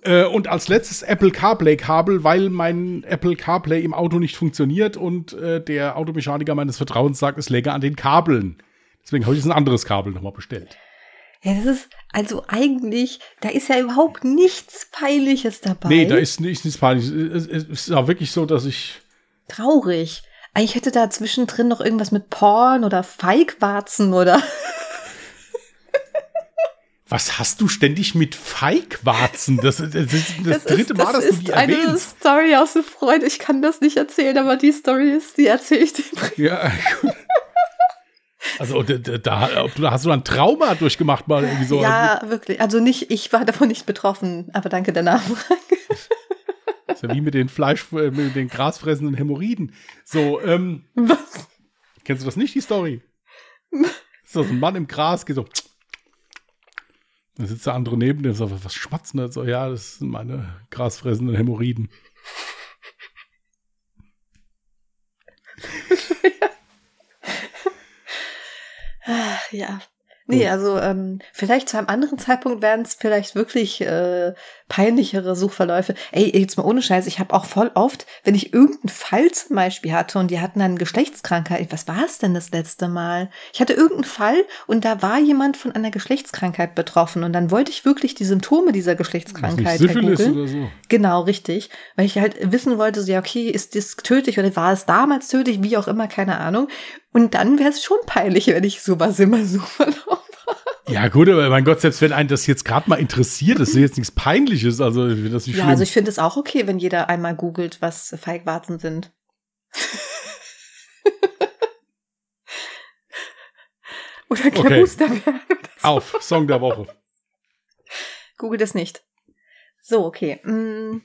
Äh, und als letztes Apple CarPlay-Kabel, weil mein Apple CarPlay im Auto nicht funktioniert und äh, der Automechaniker meines Vertrauens sagt, es läge an den Kabeln. Deswegen habe ich jetzt ein anderes Kabel nochmal bestellt. ja, das ist, also eigentlich, da ist ja überhaupt nichts Peinliches dabei. Nee, da ist nichts, nichts peinlich. Es, es ist auch wirklich so, dass ich. Traurig. Eigentlich hätte da zwischendrin noch irgendwas mit Porn oder Feigwarzen oder. Was hast du ständig mit Feigwarzen? Das, das, das ist das, dritte Mal, dass ist du die eine erwähnst. Story aus der Freude. Ich kann das nicht erzählen, aber die Story ist, die erzähle ich dir. Ja. Also da, da, hast du ein Trauma durchgemacht mal irgendwie so. ja, wirklich. Also nicht, ich war davon nicht betroffen, aber danke der Nachfrage. Das ist ja wie mit den Fleisch, äh, mit den grasfressenden Hämorrhoiden. So, ähm, Was? kennst du das nicht, die Story? So, so ein Mann im Gras geht so. Da sitzt der andere neben dem, so, was schmatzen da? So, ja, das sind meine grasfressenden Hämorrhoiden. Ach, ja. Nee, also ähm, vielleicht zu einem anderen Zeitpunkt werden es vielleicht wirklich äh, peinlichere Suchverläufe. Ey, jetzt mal ohne Scheiß, ich habe auch voll oft, wenn ich irgendeinen Fall zum Beispiel hatte und die hatten dann Geschlechtskrankheit, was war es denn das letzte Mal? Ich hatte irgendeinen Fall und da war jemand von einer Geschlechtskrankheit betroffen und dann wollte ich wirklich die Symptome dieser Geschlechtskrankheit Syphilis oder so. Genau, richtig. Weil ich halt wissen wollte, so ja, okay, ist das tödlich oder war es damals tödlich, wie auch immer, keine Ahnung. Und dann wäre es schon peinlich, wenn ich sowas immer so verlaufe. Ja, gut, aber mein Gott, selbst wenn einen das jetzt gerade mal interessiert, das ist jetzt nichts Peinliches, also ich das nicht Ja, schlimm. also ich finde es auch okay, wenn jeder einmal googelt, was Feigwarzen sind. Oder Klabuster okay. Auf, Song der Woche. Google das nicht. So, okay. Mm.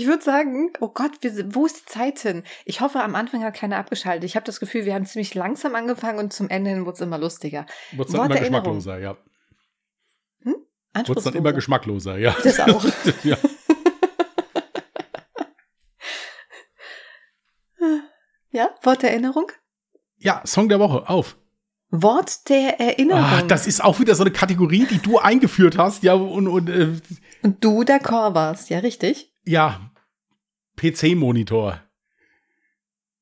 Ich würde sagen, oh Gott, wir, wo ist die Zeit hin? Ich hoffe, am Anfang hat keiner abgeschaltet. Ich habe das Gefühl, wir haben ziemlich langsam angefangen und zum Ende hin wurde es immer lustiger. Wurde es dann immer geschmackloser, ja. Hm? Wurde es dann immer geschmackloser, ja. Das auch. ja. ja, Wort der Erinnerung? Ja, Song der Woche, auf. Wort der Erinnerung. Ach, das ist auch wieder so eine Kategorie, die du eingeführt hast, ja, und, und, äh, und du der Chor warst, ja, richtig? Ja, PC-Monitor.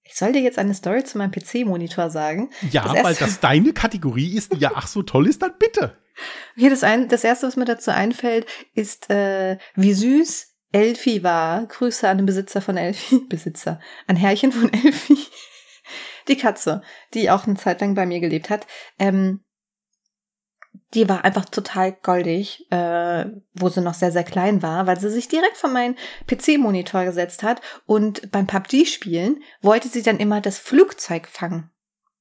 Ich soll dir jetzt eine Story zu meinem PC-Monitor sagen. Ja, das weil das deine Kategorie ist, die ja ach so toll ist, dann bitte. Hier das, ein, das erste, was mir dazu einfällt, ist, äh, wie süß Elfi war. Grüße an den Besitzer von Elfi. Besitzer. Ein Herrchen von Elfi. Die Katze, die auch eine Zeit lang bei mir gelebt hat. Ähm, die war einfach total goldig, äh, wo sie noch sehr, sehr klein war, weil sie sich direkt vor meinen PC-Monitor gesetzt hat und beim PUBG-Spielen wollte sie dann immer das Flugzeug fangen,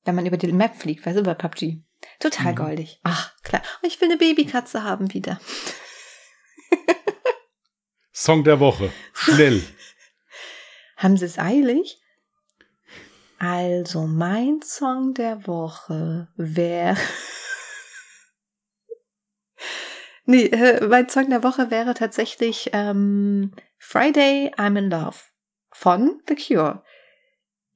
wenn man über die Map fliegt, weißt du, bei PUBG. Total mhm. goldig. Ach, klar. Und ich will eine Babykatze haben wieder. Song der Woche. Schnell. Haben sie es eilig? Also, mein Song der Woche wäre Nee, äh, mein Song der Woche wäre tatsächlich ähm, Friday I'm in Love von The Cure.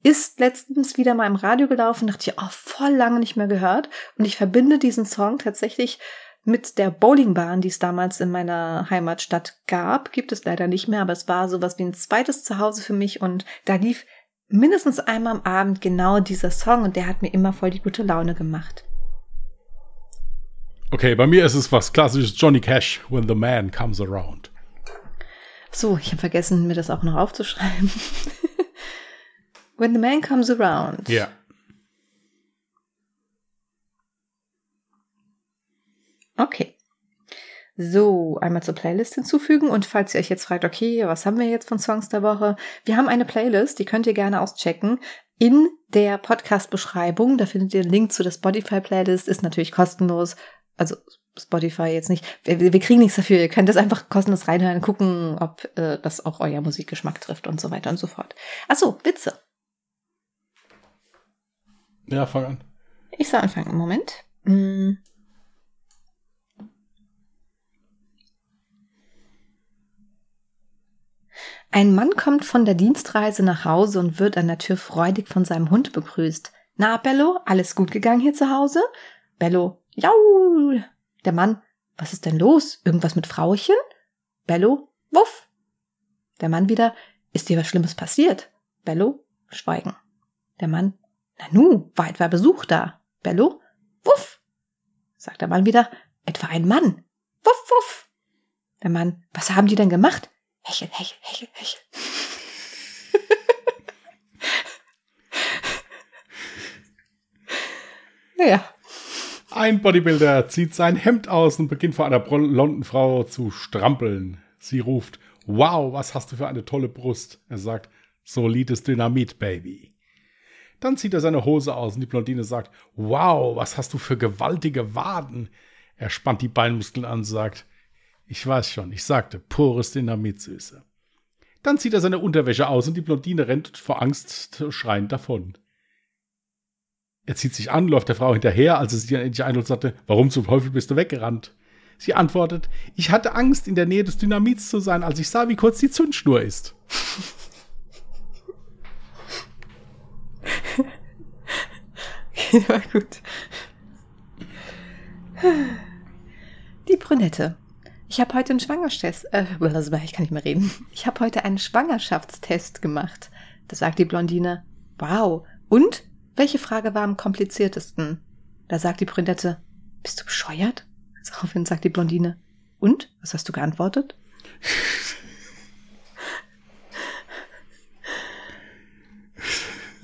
Ist letztens wieder mal im Radio gelaufen, dachte ich, oh, voll lange nicht mehr gehört. Und ich verbinde diesen Song tatsächlich mit der Bowlingbahn, die es damals in meiner Heimatstadt gab. Gibt es leider nicht mehr, aber es war sowas wie ein zweites Zuhause für mich und da lief mindestens einmal am Abend genau dieser Song und der hat mir immer voll die gute Laune gemacht. Okay, bei mir ist es was klassisches Johnny Cash, When the Man Comes Around. So, ich habe vergessen, mir das auch noch aufzuschreiben. When the Man Comes Around. Ja. Okay. So, einmal zur Playlist hinzufügen und falls ihr euch jetzt fragt, okay, was haben wir jetzt von Songs der Woche? Wir haben eine Playlist, die könnt ihr gerne auschecken. In der Podcast-Beschreibung, da findet ihr den Link zu der Spotify-Playlist, ist natürlich kostenlos, also Spotify jetzt nicht. Wir, wir, kriegen nichts dafür. Ihr könnt das einfach kostenlos reinhören, gucken, ob äh, das auch euer Musikgeschmack trifft und so weiter und so fort. Achso, Witze. Ja, fang an. Ich soll anfangen. Moment. Hm. Ein Mann kommt von der Dienstreise nach Hause und wird an der Tür freudig von seinem Hund begrüßt. Na, Bello, alles gut gegangen hier zu Hause? Bello, Jau! Der Mann, was ist denn los? Irgendwas mit Frauchen? Bello, wuff! Der Mann wieder, ist dir was Schlimmes passiert? Bello, schweigen. Der Mann, na nu, war etwa Besuch da? Bello, wuff! Sagt der Mann wieder, etwa ein Mann? Wuff, wuff! Der Mann, was haben die denn gemacht? Hechel, hechel, hechel, hechel. ja. Ein Bodybuilder zieht sein Hemd aus und beginnt vor einer blonden Frau zu strampeln. Sie ruft, wow, was hast du für eine tolle Brust. Er sagt, solides Dynamit, Baby. Dann zieht er seine Hose aus und die Blondine sagt, wow, was hast du für gewaltige Waden. Er spannt die Beinmuskeln an und sagt, ich weiß schon, ich sagte, pures Dynamit, Süße. Dann zieht er seine Unterwäsche aus und die Blondine rennt vor Angst schreiend davon. Er zieht sich an, läuft der Frau hinterher, als sie sich endlich einholt, sagte, warum zum Teufel bist du weggerannt? Sie antwortet, ich hatte Angst, in der Nähe des Dynamits zu sein, als ich sah, wie kurz die Zündschnur ist. War gut. Die Brünette. Ich habe heute einen Schwangerschaftstest. Äh, ich kann nicht mehr reden. Ich habe heute einen Schwangerschaftstest gemacht. Da sagt die Blondine. Wow. Und? Welche Frage war am kompliziertesten? Da sagt die Brünette. Bist du bescheuert? Daraufhin sagt die Blondine. Und? Was hast du geantwortet?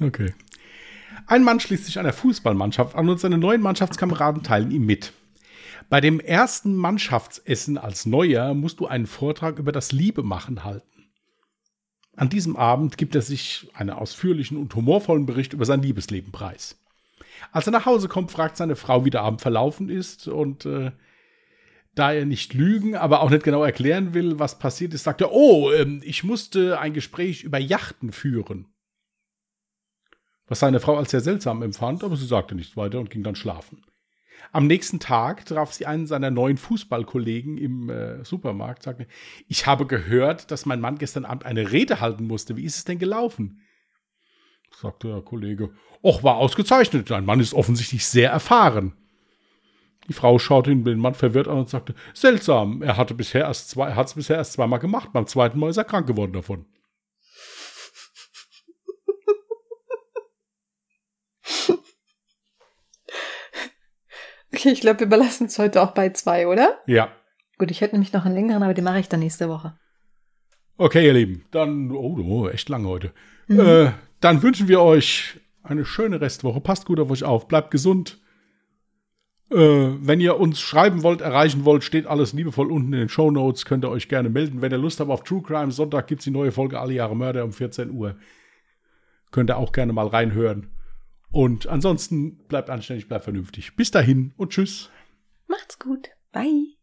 Okay. Ein Mann schließt sich einer Fußballmannschaft an und seine neuen Mannschaftskameraden teilen ihm mit. Bei dem ersten Mannschaftsessen als Neuer musst du einen Vortrag über das Liebemachen halten. An diesem Abend gibt er sich einen ausführlichen und humorvollen Bericht über sein Liebesleben preis. Als er nach Hause kommt, fragt seine Frau, wie der Abend verlaufen ist und äh, da er nicht lügen, aber auch nicht genau erklären will, was passiert ist, sagt er, oh, ähm, ich musste ein Gespräch über Yachten führen. Was seine Frau als sehr seltsam empfand, aber sie sagte nichts weiter und ging dann schlafen. Am nächsten Tag traf sie einen seiner neuen Fußballkollegen im äh, Supermarkt, sagte, ich habe gehört, dass mein Mann gestern Abend eine Rede halten musste. Wie ist es denn gelaufen? Sagte der Kollege, och, war ausgezeichnet. Dein Mann ist offensichtlich sehr erfahren. Die Frau schaute ihn den Mann verwirrt an und sagte, seltsam, er hatte bisher erst zwei, hat es bisher erst zweimal gemacht. Beim zweiten Mal ist er krank geworden davon. Okay, ich glaube, wir belassen es heute auch bei zwei, oder? Ja. Gut, ich hätte nämlich noch einen längeren, aber den mache ich dann nächste Woche. Okay, ihr Lieben, dann, oh, oh echt lang heute. Mhm. Äh, dann wünschen wir euch eine schöne Restwoche. Passt gut auf euch auf, bleibt gesund. Äh, wenn ihr uns schreiben wollt, erreichen wollt, steht alles liebevoll unten in den Show Notes. Könnt ihr euch gerne melden. Wenn ihr Lust habt auf True Crime, Sonntag gibt es die neue Folge Alle Jahre Mörder um 14 Uhr. Könnt ihr auch gerne mal reinhören. Und ansonsten bleibt anständig, bleibt vernünftig. Bis dahin und tschüss. Macht's gut. Bye.